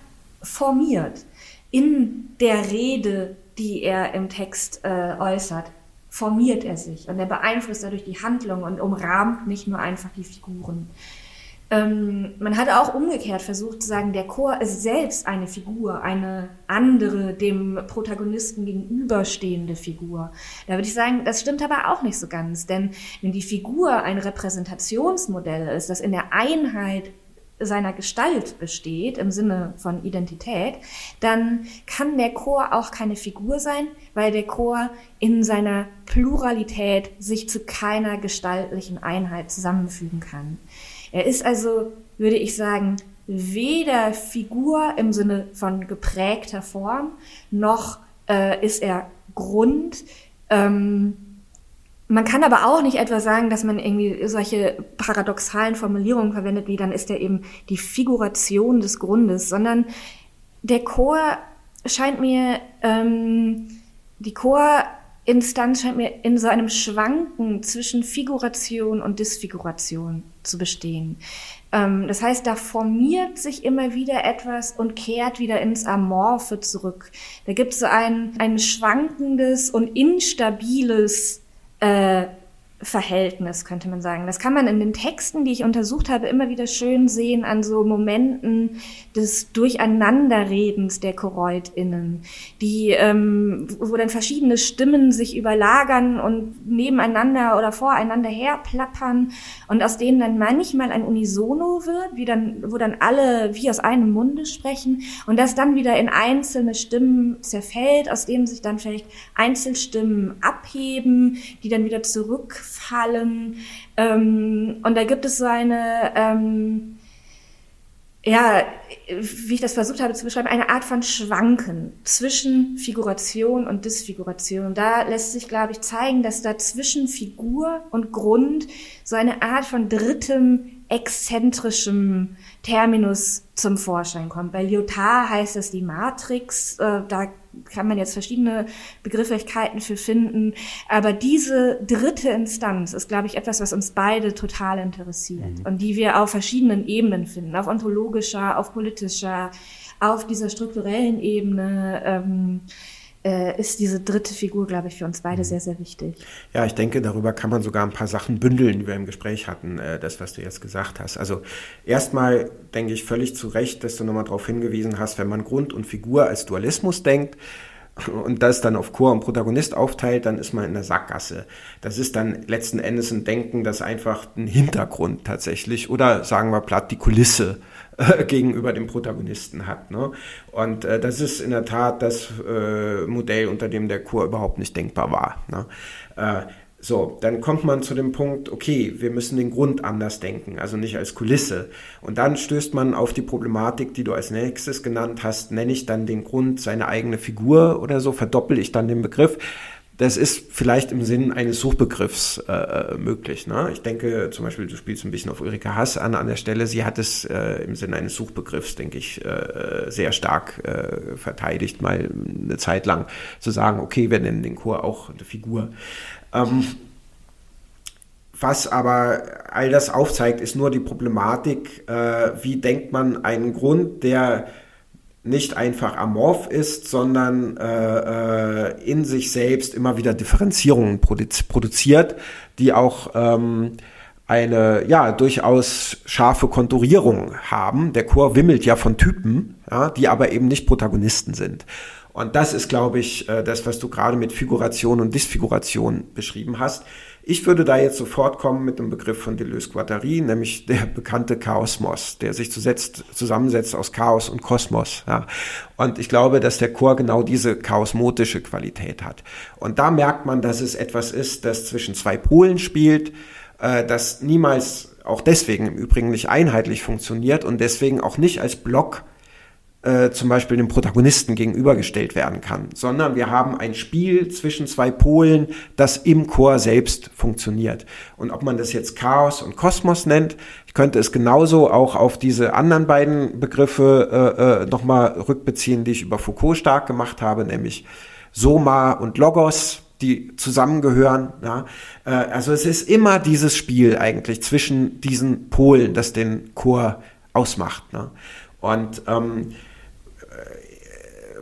Speaker 2: formiert, in der Rede, die er im Text äh, äußert formiert er sich und er beeinflusst dadurch die Handlung und umrahmt nicht nur einfach die Figuren. Ähm, man hat auch umgekehrt versucht zu sagen, der Chor ist selbst eine Figur, eine andere dem Protagonisten gegenüberstehende Figur. Da würde ich sagen, das stimmt aber auch nicht so ganz, denn wenn die Figur ein Repräsentationsmodell ist, das in der Einheit seiner Gestalt besteht, im Sinne von Identität, dann kann der Chor auch keine Figur sein, weil der Chor in seiner Pluralität sich zu keiner gestaltlichen Einheit zusammenfügen kann. Er ist also, würde ich sagen, weder Figur im Sinne von geprägter Form, noch äh, ist er Grund. Ähm, man kann aber auch nicht etwa sagen, dass man irgendwie solche paradoxalen Formulierungen verwendet, wie dann ist er eben die Figuration des Grundes, sondern der Chor scheint mir, ähm, die Chorinstanz scheint mir in so einem Schwanken zwischen Figuration und Disfiguration zu bestehen. Ähm, das heißt, da formiert sich immer wieder etwas und kehrt wieder ins Amorphe zurück. Da gibt es so ein, ein schwankendes und instabiles äh, Verhältnis, könnte man sagen. Das kann man in den Texten, die ich untersucht habe, immer wieder schön sehen an so Momenten des Durcheinanderredens der ChoroidInnen, die, ähm, wo dann verschiedene Stimmen sich überlagern und nebeneinander oder voreinander herplappern und aus denen dann manchmal ein Unisono wird, wie dann, wo dann alle wie aus einem Munde sprechen und das dann wieder in einzelne Stimmen zerfällt, aus denen sich dann vielleicht Einzelstimmen abheben, die dann wieder zurück fallen. Ähm, und da gibt es so eine, ähm, ja, wie ich das versucht habe zu beschreiben, eine Art von Schwanken zwischen Figuration und Disfiguration. Da lässt sich, glaube ich, zeigen, dass da zwischen Figur und Grund so eine Art von drittem exzentrischem Terminus zum Vorschein kommt. Bei Lyotard heißt es die Matrix, äh, da kann man jetzt verschiedene Begrifflichkeiten für finden. Aber diese dritte Instanz ist, glaube ich, etwas, was uns beide total interessiert mhm. und die wir auf verschiedenen Ebenen finden, auf ontologischer, auf politischer, auf dieser strukturellen Ebene. Ähm, äh, ist diese dritte Figur, glaube ich, für uns beide mhm. sehr, sehr wichtig.
Speaker 3: Ja, ich denke, darüber kann man sogar ein paar Sachen bündeln, die wir im Gespräch hatten, äh, das, was du jetzt gesagt hast. Also erstmal denke ich völlig zu Recht, dass du nochmal darauf hingewiesen hast, wenn man Grund und Figur als Dualismus denkt, und das dann auf Chor und Protagonist aufteilt, dann ist man in der Sackgasse. Das ist dann letzten Endes ein Denken, das einfach einen Hintergrund tatsächlich oder sagen wir platt die Kulisse gegenüber dem Protagonisten hat. Ne? Und äh, das ist in der Tat das äh, Modell, unter dem der Chor überhaupt nicht denkbar war. Ne? Äh, so, dann kommt man zu dem Punkt, okay, wir müssen den Grund anders denken, also nicht als Kulisse. Und dann stößt man auf die Problematik, die du als nächstes genannt hast, nenne ich dann den Grund seine eigene Figur oder so, verdoppel ich dann den Begriff. Das ist vielleicht im Sinn eines Suchbegriffs äh, äh möglich. Ne? Ich denke zum Beispiel, du spielst ein bisschen auf Ulrike Hass an an der Stelle. Sie hat es äh, im Sinne eines Suchbegriffs, denke ich, äh, sehr stark äh, verteidigt, mal eine Zeit lang zu sagen, okay, wir nennen den Chor auch eine Figur. Ähm, was aber all das aufzeigt, ist nur die Problematik, äh, wie denkt man einen Grund, der nicht einfach amorph ist, sondern äh, äh, in sich selbst immer wieder Differenzierungen produzi produziert, die auch ähm, eine ja durchaus scharfe Konturierung haben. Der Chor wimmelt ja von Typen, ja, die aber eben nicht Protagonisten sind. Und das ist, glaube ich, äh, das, was du gerade mit Figuration und Disfiguration beschrieben hast. Ich würde da jetzt sofort kommen mit dem Begriff von Deleuze-Guattari, nämlich der bekannte Chaosmos, der sich zusetzt, zusammensetzt aus Chaos und Kosmos. Ja. Und ich glaube, dass der Chor genau diese chaosmotische Qualität hat. Und da merkt man, dass es etwas ist, das zwischen zwei Polen spielt, äh, das niemals auch deswegen im Übrigen nicht einheitlich funktioniert und deswegen auch nicht als Block äh, zum Beispiel dem Protagonisten gegenübergestellt werden kann, sondern wir haben ein Spiel zwischen zwei Polen, das im Chor selbst funktioniert. Und ob man das jetzt Chaos und Kosmos nennt, ich könnte es genauso auch auf diese anderen beiden Begriffe äh, äh, nochmal rückbeziehen, die ich über Foucault stark gemacht habe, nämlich Soma und Logos, die zusammengehören. Ja? Äh, also es ist immer dieses Spiel eigentlich zwischen diesen Polen, das den Chor ausmacht. Ne? Und ähm,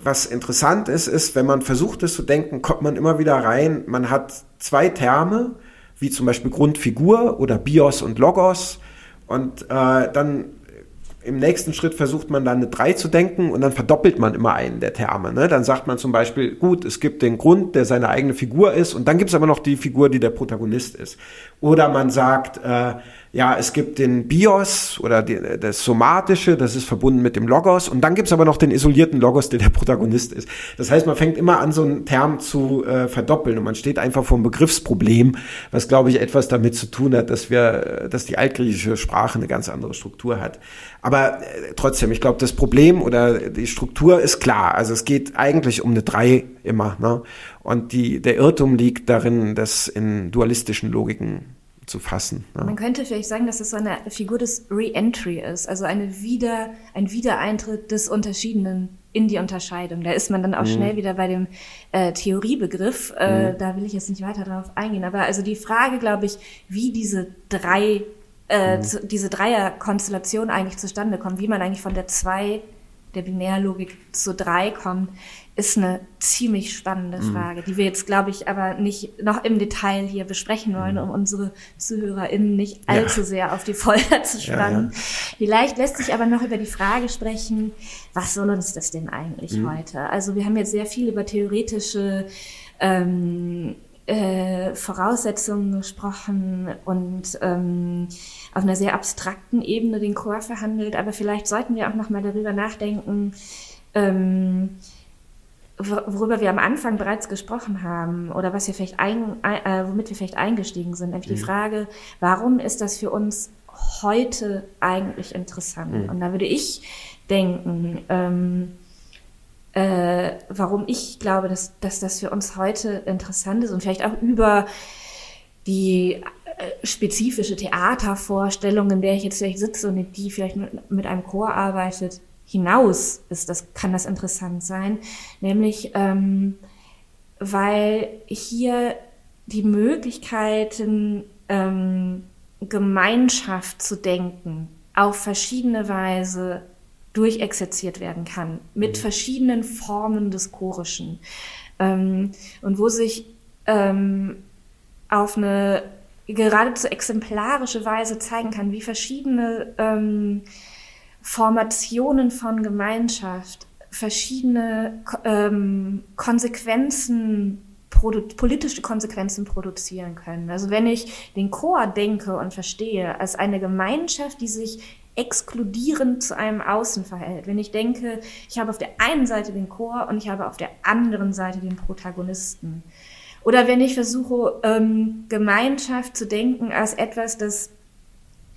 Speaker 3: was interessant ist, ist, wenn man versucht es zu denken, kommt man immer wieder rein, man hat zwei Terme, wie zum Beispiel Grundfigur oder Bios und Logos. Und äh, dann im nächsten Schritt versucht man dann eine 3 zu denken und dann verdoppelt man immer einen der Terme. Ne? Dann sagt man zum Beispiel, gut, es gibt den Grund, der seine eigene Figur ist und dann gibt es aber noch die Figur, die der Protagonist ist. Oder man sagt, äh, ja, es gibt den Bios oder die, das Somatische, das ist verbunden mit dem Logos. Und dann gibt's aber noch den isolierten Logos, der der Protagonist ist. Das heißt, man fängt immer an, so einen Term zu äh, verdoppeln und man steht einfach vor einem Begriffsproblem, was, glaube ich, etwas damit zu tun hat, dass wir, dass die altgriechische Sprache eine ganz andere Struktur hat. Aber äh, trotzdem, ich glaube, das Problem oder die Struktur ist klar. Also es geht eigentlich um eine drei immer. Ne? Und die, der Irrtum liegt darin, dass in dualistischen Logiken zu fassen.
Speaker 2: Ja. Man könnte vielleicht sagen, dass es so eine Figur des Re-Entry ist, also eine Wieder, ein Wiedereintritt des Unterschiedenen in die Unterscheidung. Da ist man dann auch mhm. schnell wieder bei dem äh, Theoriebegriff. Äh, mhm. Da will ich jetzt nicht weiter darauf eingehen. Aber also die Frage, glaube ich, wie diese drei, äh, mhm. zu, diese Dreierkonstellation eigentlich zustande kommt, wie man eigentlich von der zwei der Binärlogik zu drei kommt, ist eine ziemlich spannende mhm. Frage, die wir jetzt, glaube ich, aber nicht noch im Detail hier besprechen wollen, mhm. um unsere ZuhörerInnen nicht allzu ja. sehr auf die Folter zu spannen. Ja, ja. Vielleicht lässt sich aber noch über die Frage sprechen, was soll uns das denn eigentlich mhm. heute? Also wir haben jetzt sehr viel über theoretische ähm, äh, Voraussetzungen gesprochen und ähm, auf einer sehr abstrakten Ebene den Chor verhandelt, aber vielleicht sollten wir auch noch mal darüber nachdenken, ähm, worüber wir am Anfang bereits gesprochen haben oder was wir vielleicht ein, äh, womit wir vielleicht eingestiegen sind, nämlich mhm. die Frage, warum ist das für uns heute eigentlich interessant? Mhm. Und da würde ich denken, ähm, äh, warum ich glaube, dass, dass das für uns heute interessant ist und vielleicht auch über die spezifische Theatervorstellung, in der ich jetzt vielleicht sitze und die vielleicht mit, mit einem Chor arbeitet, hinaus ist das, kann das interessant sein, nämlich ähm, weil hier die Möglichkeiten, ähm, Gemeinschaft zu denken, auf verschiedene Weise durchexerziert werden kann mit mhm. verschiedenen Formen des Chorischen ähm, und wo sich ähm, auf eine geradezu exemplarische Weise zeigen kann, wie verschiedene ähm, Formationen von Gemeinschaft verschiedene ähm, Konsequenzen politische Konsequenzen produzieren können. Also wenn ich den Chor denke und verstehe als eine Gemeinschaft, die sich exkludierend zu einem Außen verhält. Wenn ich denke, ich habe auf der einen Seite den Chor und ich habe auf der anderen Seite den Protagonisten. Oder wenn ich versuche, ähm, Gemeinschaft zu denken als etwas, das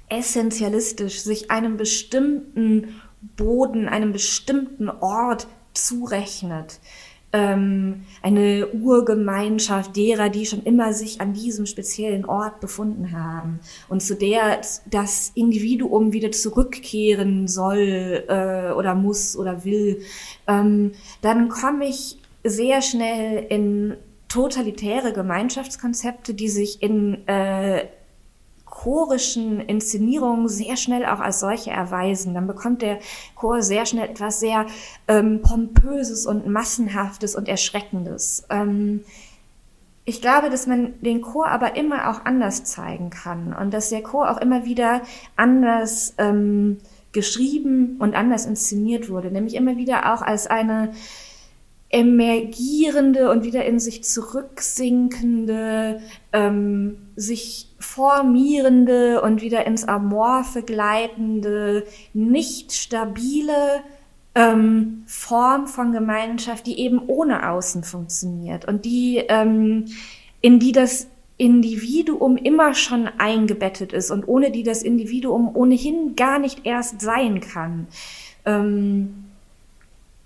Speaker 2: essentialistisch sich einem bestimmten Boden, einem bestimmten Ort zurechnet. Ähm, eine Urgemeinschaft derer, die schon immer sich an diesem speziellen Ort befunden haben und zu der das Individuum wieder zurückkehren soll äh, oder muss oder will, ähm, dann komme ich sehr schnell in totalitäre Gemeinschaftskonzepte, die sich in äh, chorischen Inszenierungen sehr schnell auch als solche erweisen. Dann bekommt der Chor sehr schnell etwas sehr ähm, Pompöses und Massenhaftes und Erschreckendes. Ähm, ich glaube, dass man den Chor aber immer auch anders zeigen kann und dass der Chor auch immer wieder anders ähm, geschrieben und anders inszeniert wurde, nämlich immer wieder auch als eine emergierende und wieder in sich zurücksinkende, ähm, sich formierende und wieder ins Amorphe gleitende, nicht stabile ähm, Form von Gemeinschaft, die eben ohne Außen funktioniert und die, ähm, in die das Individuum immer schon eingebettet ist und ohne die das Individuum ohnehin gar nicht erst sein kann. Ähm,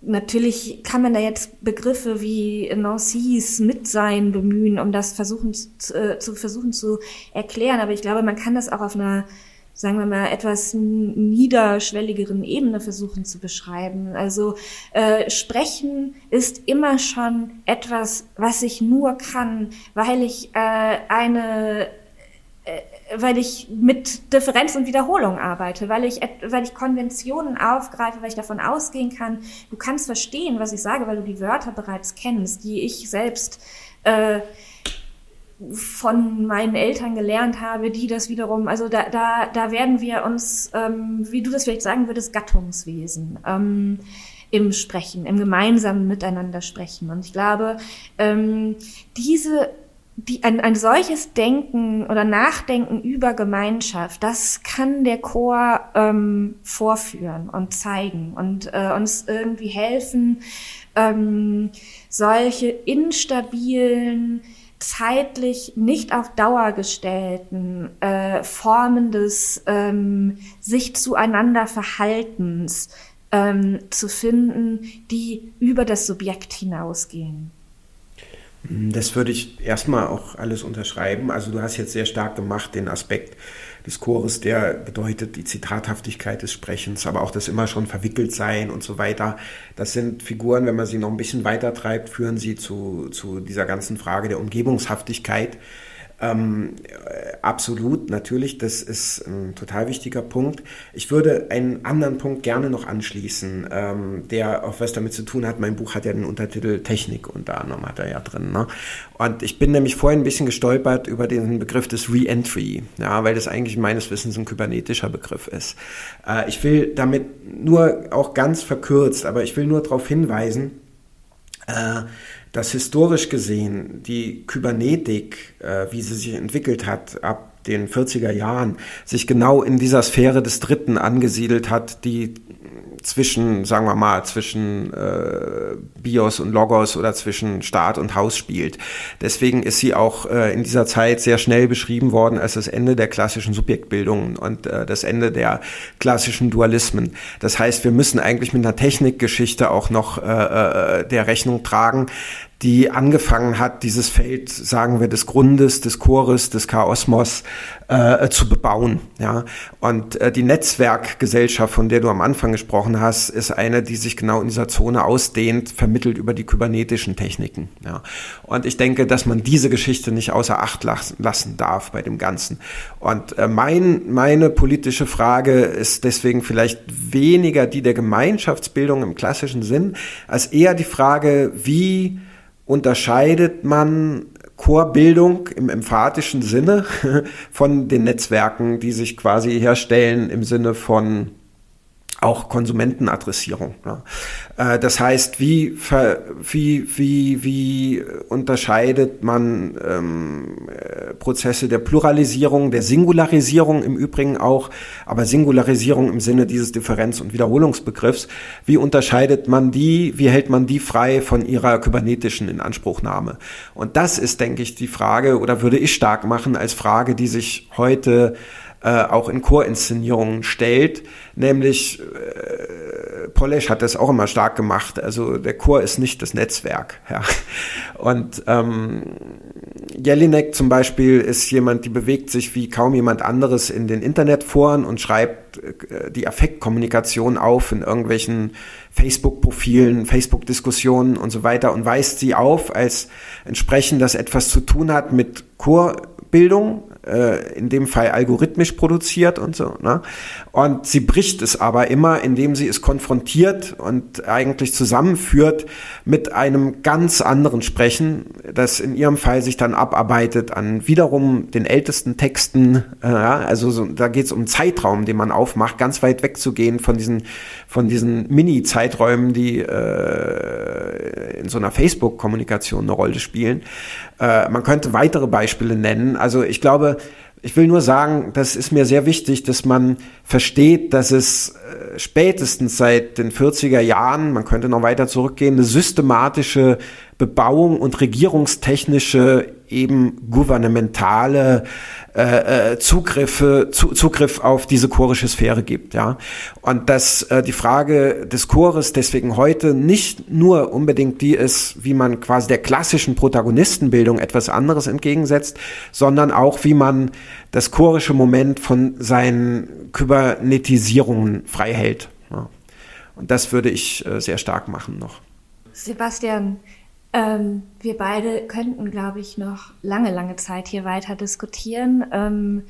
Speaker 2: Natürlich kann man da jetzt Begriffe wie Nancy's Mitsein bemühen, um das versuchen zu, äh, zu versuchen zu erklären. Aber ich glaube, man kann das auch auf einer, sagen wir mal, etwas niederschwelligeren Ebene versuchen zu beschreiben. Also äh, Sprechen ist immer schon etwas, was ich nur kann, weil ich äh, eine äh, weil ich mit Differenz und Wiederholung arbeite, weil ich, weil ich Konventionen aufgreife, weil ich davon ausgehen kann, du kannst verstehen, was ich sage, weil du die Wörter bereits kennst, die ich selbst äh, von meinen Eltern gelernt habe, die das wiederum, also da, da, da werden wir uns, ähm, wie du das vielleicht sagen würdest, Gattungswesen. Ähm, im Sprechen, im gemeinsamen Miteinander sprechen. Und ich glaube, ähm, diese die, ein, ein solches Denken oder Nachdenken über Gemeinschaft, das kann der Chor ähm, vorführen und zeigen und äh, uns irgendwie helfen, ähm, solche instabilen, zeitlich nicht auf Dauer gestellten äh, Formen des ähm, sich zueinander Verhaltens ähm, zu finden, die über das Subjekt hinausgehen.
Speaker 3: Das würde ich erstmal auch alles unterschreiben. Also du hast jetzt sehr stark gemacht den Aspekt des Chores, der bedeutet die Zitathaftigkeit des Sprechens, aber auch das immer schon verwickelt sein und so weiter. Das sind Figuren, wenn man sie noch ein bisschen weiter treibt, führen sie zu, zu dieser ganzen Frage der Umgebungshaftigkeit ähm, äh, absolut, natürlich, das ist ein total wichtiger Punkt. Ich würde einen anderen Punkt gerne noch anschließen, ähm, der auch was damit zu tun hat. Mein Buch hat ja den Untertitel Technik unter anderem hat er ja drin. Ne? Und ich bin nämlich vorhin ein bisschen gestolpert über den Begriff des Re-Entry, ja, weil das eigentlich meines Wissens ein kybernetischer Begriff ist. Äh, ich will damit nur auch ganz verkürzt, aber ich will nur darauf hinweisen, äh, dass historisch gesehen die Kybernetik, äh, wie sie sich entwickelt hat, ab den 40er Jahren, sich genau in dieser Sphäre des Dritten angesiedelt hat, die zwischen, sagen wir mal, zwischen äh, BIOS und Logos oder zwischen Staat und Haus spielt. Deswegen ist sie auch äh, in dieser Zeit sehr schnell beschrieben worden als das Ende der klassischen Subjektbildung und äh, das Ende der klassischen Dualismen. Das heißt, wir müssen eigentlich mit einer Technikgeschichte auch noch äh, äh, der Rechnung tragen, die angefangen hat, dieses Feld, sagen wir, des Grundes, des Chores, des Chaosmos äh, zu bebauen. Ja? Und äh, die Netzwerkgesellschaft, von der du am Anfang gesprochen hast, ist eine, die sich genau in dieser Zone ausdehnt, vermittelt über die kybernetischen Techniken. Ja? Und ich denke, dass man diese Geschichte nicht außer Acht lassen darf bei dem Ganzen. Und äh, mein, meine politische Frage ist deswegen vielleicht weniger die der Gemeinschaftsbildung im klassischen Sinn, als eher die Frage, wie unterscheidet man Chorbildung im emphatischen Sinne von den Netzwerken, die sich quasi herstellen im Sinne von auch Konsumentenadressierung. Äh, das heißt, wie, wie, wie, wie unterscheidet man ähm, äh, Prozesse der Pluralisierung, der Singularisierung im Übrigen auch, aber Singularisierung im Sinne dieses Differenz- und Wiederholungsbegriffs, wie unterscheidet man die, wie hält man die frei von ihrer kybernetischen Inanspruchnahme? Und das ist, denke ich, die Frage, oder würde ich stark machen als Frage, die sich heute äh, auch in Chorinszenierungen stellt, nämlich äh, Polesch hat das auch immer stark gemacht. Also der Chor ist nicht das Netzwerk. Ja. Und ähm, Jelinek zum Beispiel ist jemand, die bewegt sich wie kaum jemand anderes in den Internetforen und schreibt äh, die Affektkommunikation auf in irgendwelchen Facebook-Profilen, Facebook-Diskussionen und so weiter und weist sie auf als entsprechend, das etwas zu tun hat mit Chorbildung, äh, in dem Fall algorithmisch produziert und so. Ne? Und sie bricht es aber immer, indem sie es konfrontiert und eigentlich zusammenführt mit einem ganz anderen Sprechen, das in ihrem Fall sich dann abarbeitet an wiederum den ältesten Texten. Äh, also so, da geht es um Zeitraum, den man aufmacht, ganz weit wegzugehen von diesen von diesen Mini-Zeiträumen, die äh, in so einer Facebook-Kommunikation eine Rolle spielen. Äh, man könnte weitere Beispiele nennen. Also ich glaube, ich will nur sagen, das ist mir sehr wichtig, dass man versteht, dass es äh, spätestens seit den 40er Jahren, man könnte noch weiter zurückgehen, eine systematische Bebauung und regierungstechnische eben gouvernementale äh, äh, Zugriffe, zu, Zugriff auf diese chorische Sphäre gibt, ja. Und dass äh, die Frage des Chores deswegen heute nicht nur unbedingt die ist, wie man quasi der klassischen Protagonistenbildung etwas anderes entgegensetzt, sondern auch, wie man das chorische Moment von seinen Kybernetisierungen frei hält. Ja. Und das würde ich äh, sehr stark machen noch.
Speaker 2: Sebastian, ähm, wir beide könnten, glaube ich, noch lange, lange Zeit hier weiter diskutieren. Ähm,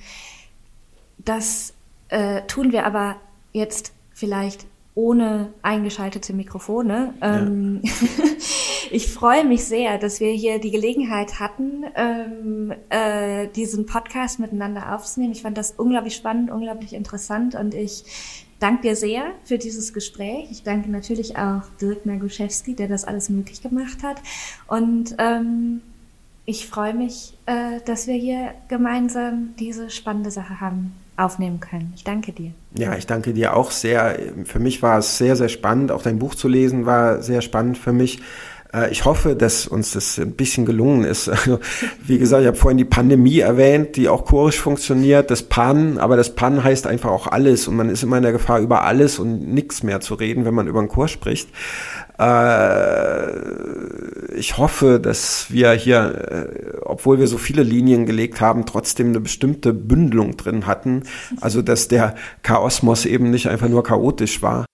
Speaker 2: das äh, tun wir aber jetzt vielleicht ohne eingeschaltete Mikrofone. Ähm, ja. ich freue mich sehr, dass wir hier die Gelegenheit hatten, ähm, äh, diesen Podcast miteinander aufzunehmen. Ich fand das unglaublich spannend, unglaublich interessant und ich danke dir sehr für dieses Gespräch. Ich danke natürlich auch Dirk Naguszewski, der das alles möglich gemacht hat. Und ähm, ich freue mich, äh, dass wir hier gemeinsam diese spannende Sache haben aufnehmen können. Ich danke dir.
Speaker 3: Ja, ich danke dir auch sehr. Für mich war es sehr, sehr spannend. Auch dein Buch zu lesen war sehr spannend für mich. Äh, ich hoffe, dass uns das ein bisschen gelungen ist. Also, wie gesagt, ich habe vorhin die Pandemie erwähnt, die auch chorisch funktioniert, das Pan, aber das Pan heißt einfach auch alles und man ist immer in der Gefahr, über alles und nichts mehr zu reden, wenn man über einen Chor spricht. Äh, ich hoffe, dass wir hier, äh, obwohl wir so viele Linien gelegt haben, trotzdem eine bestimmte Bündelung drin hatten. Also, dass der Chaosmos eben nicht einfach nur chaotisch war.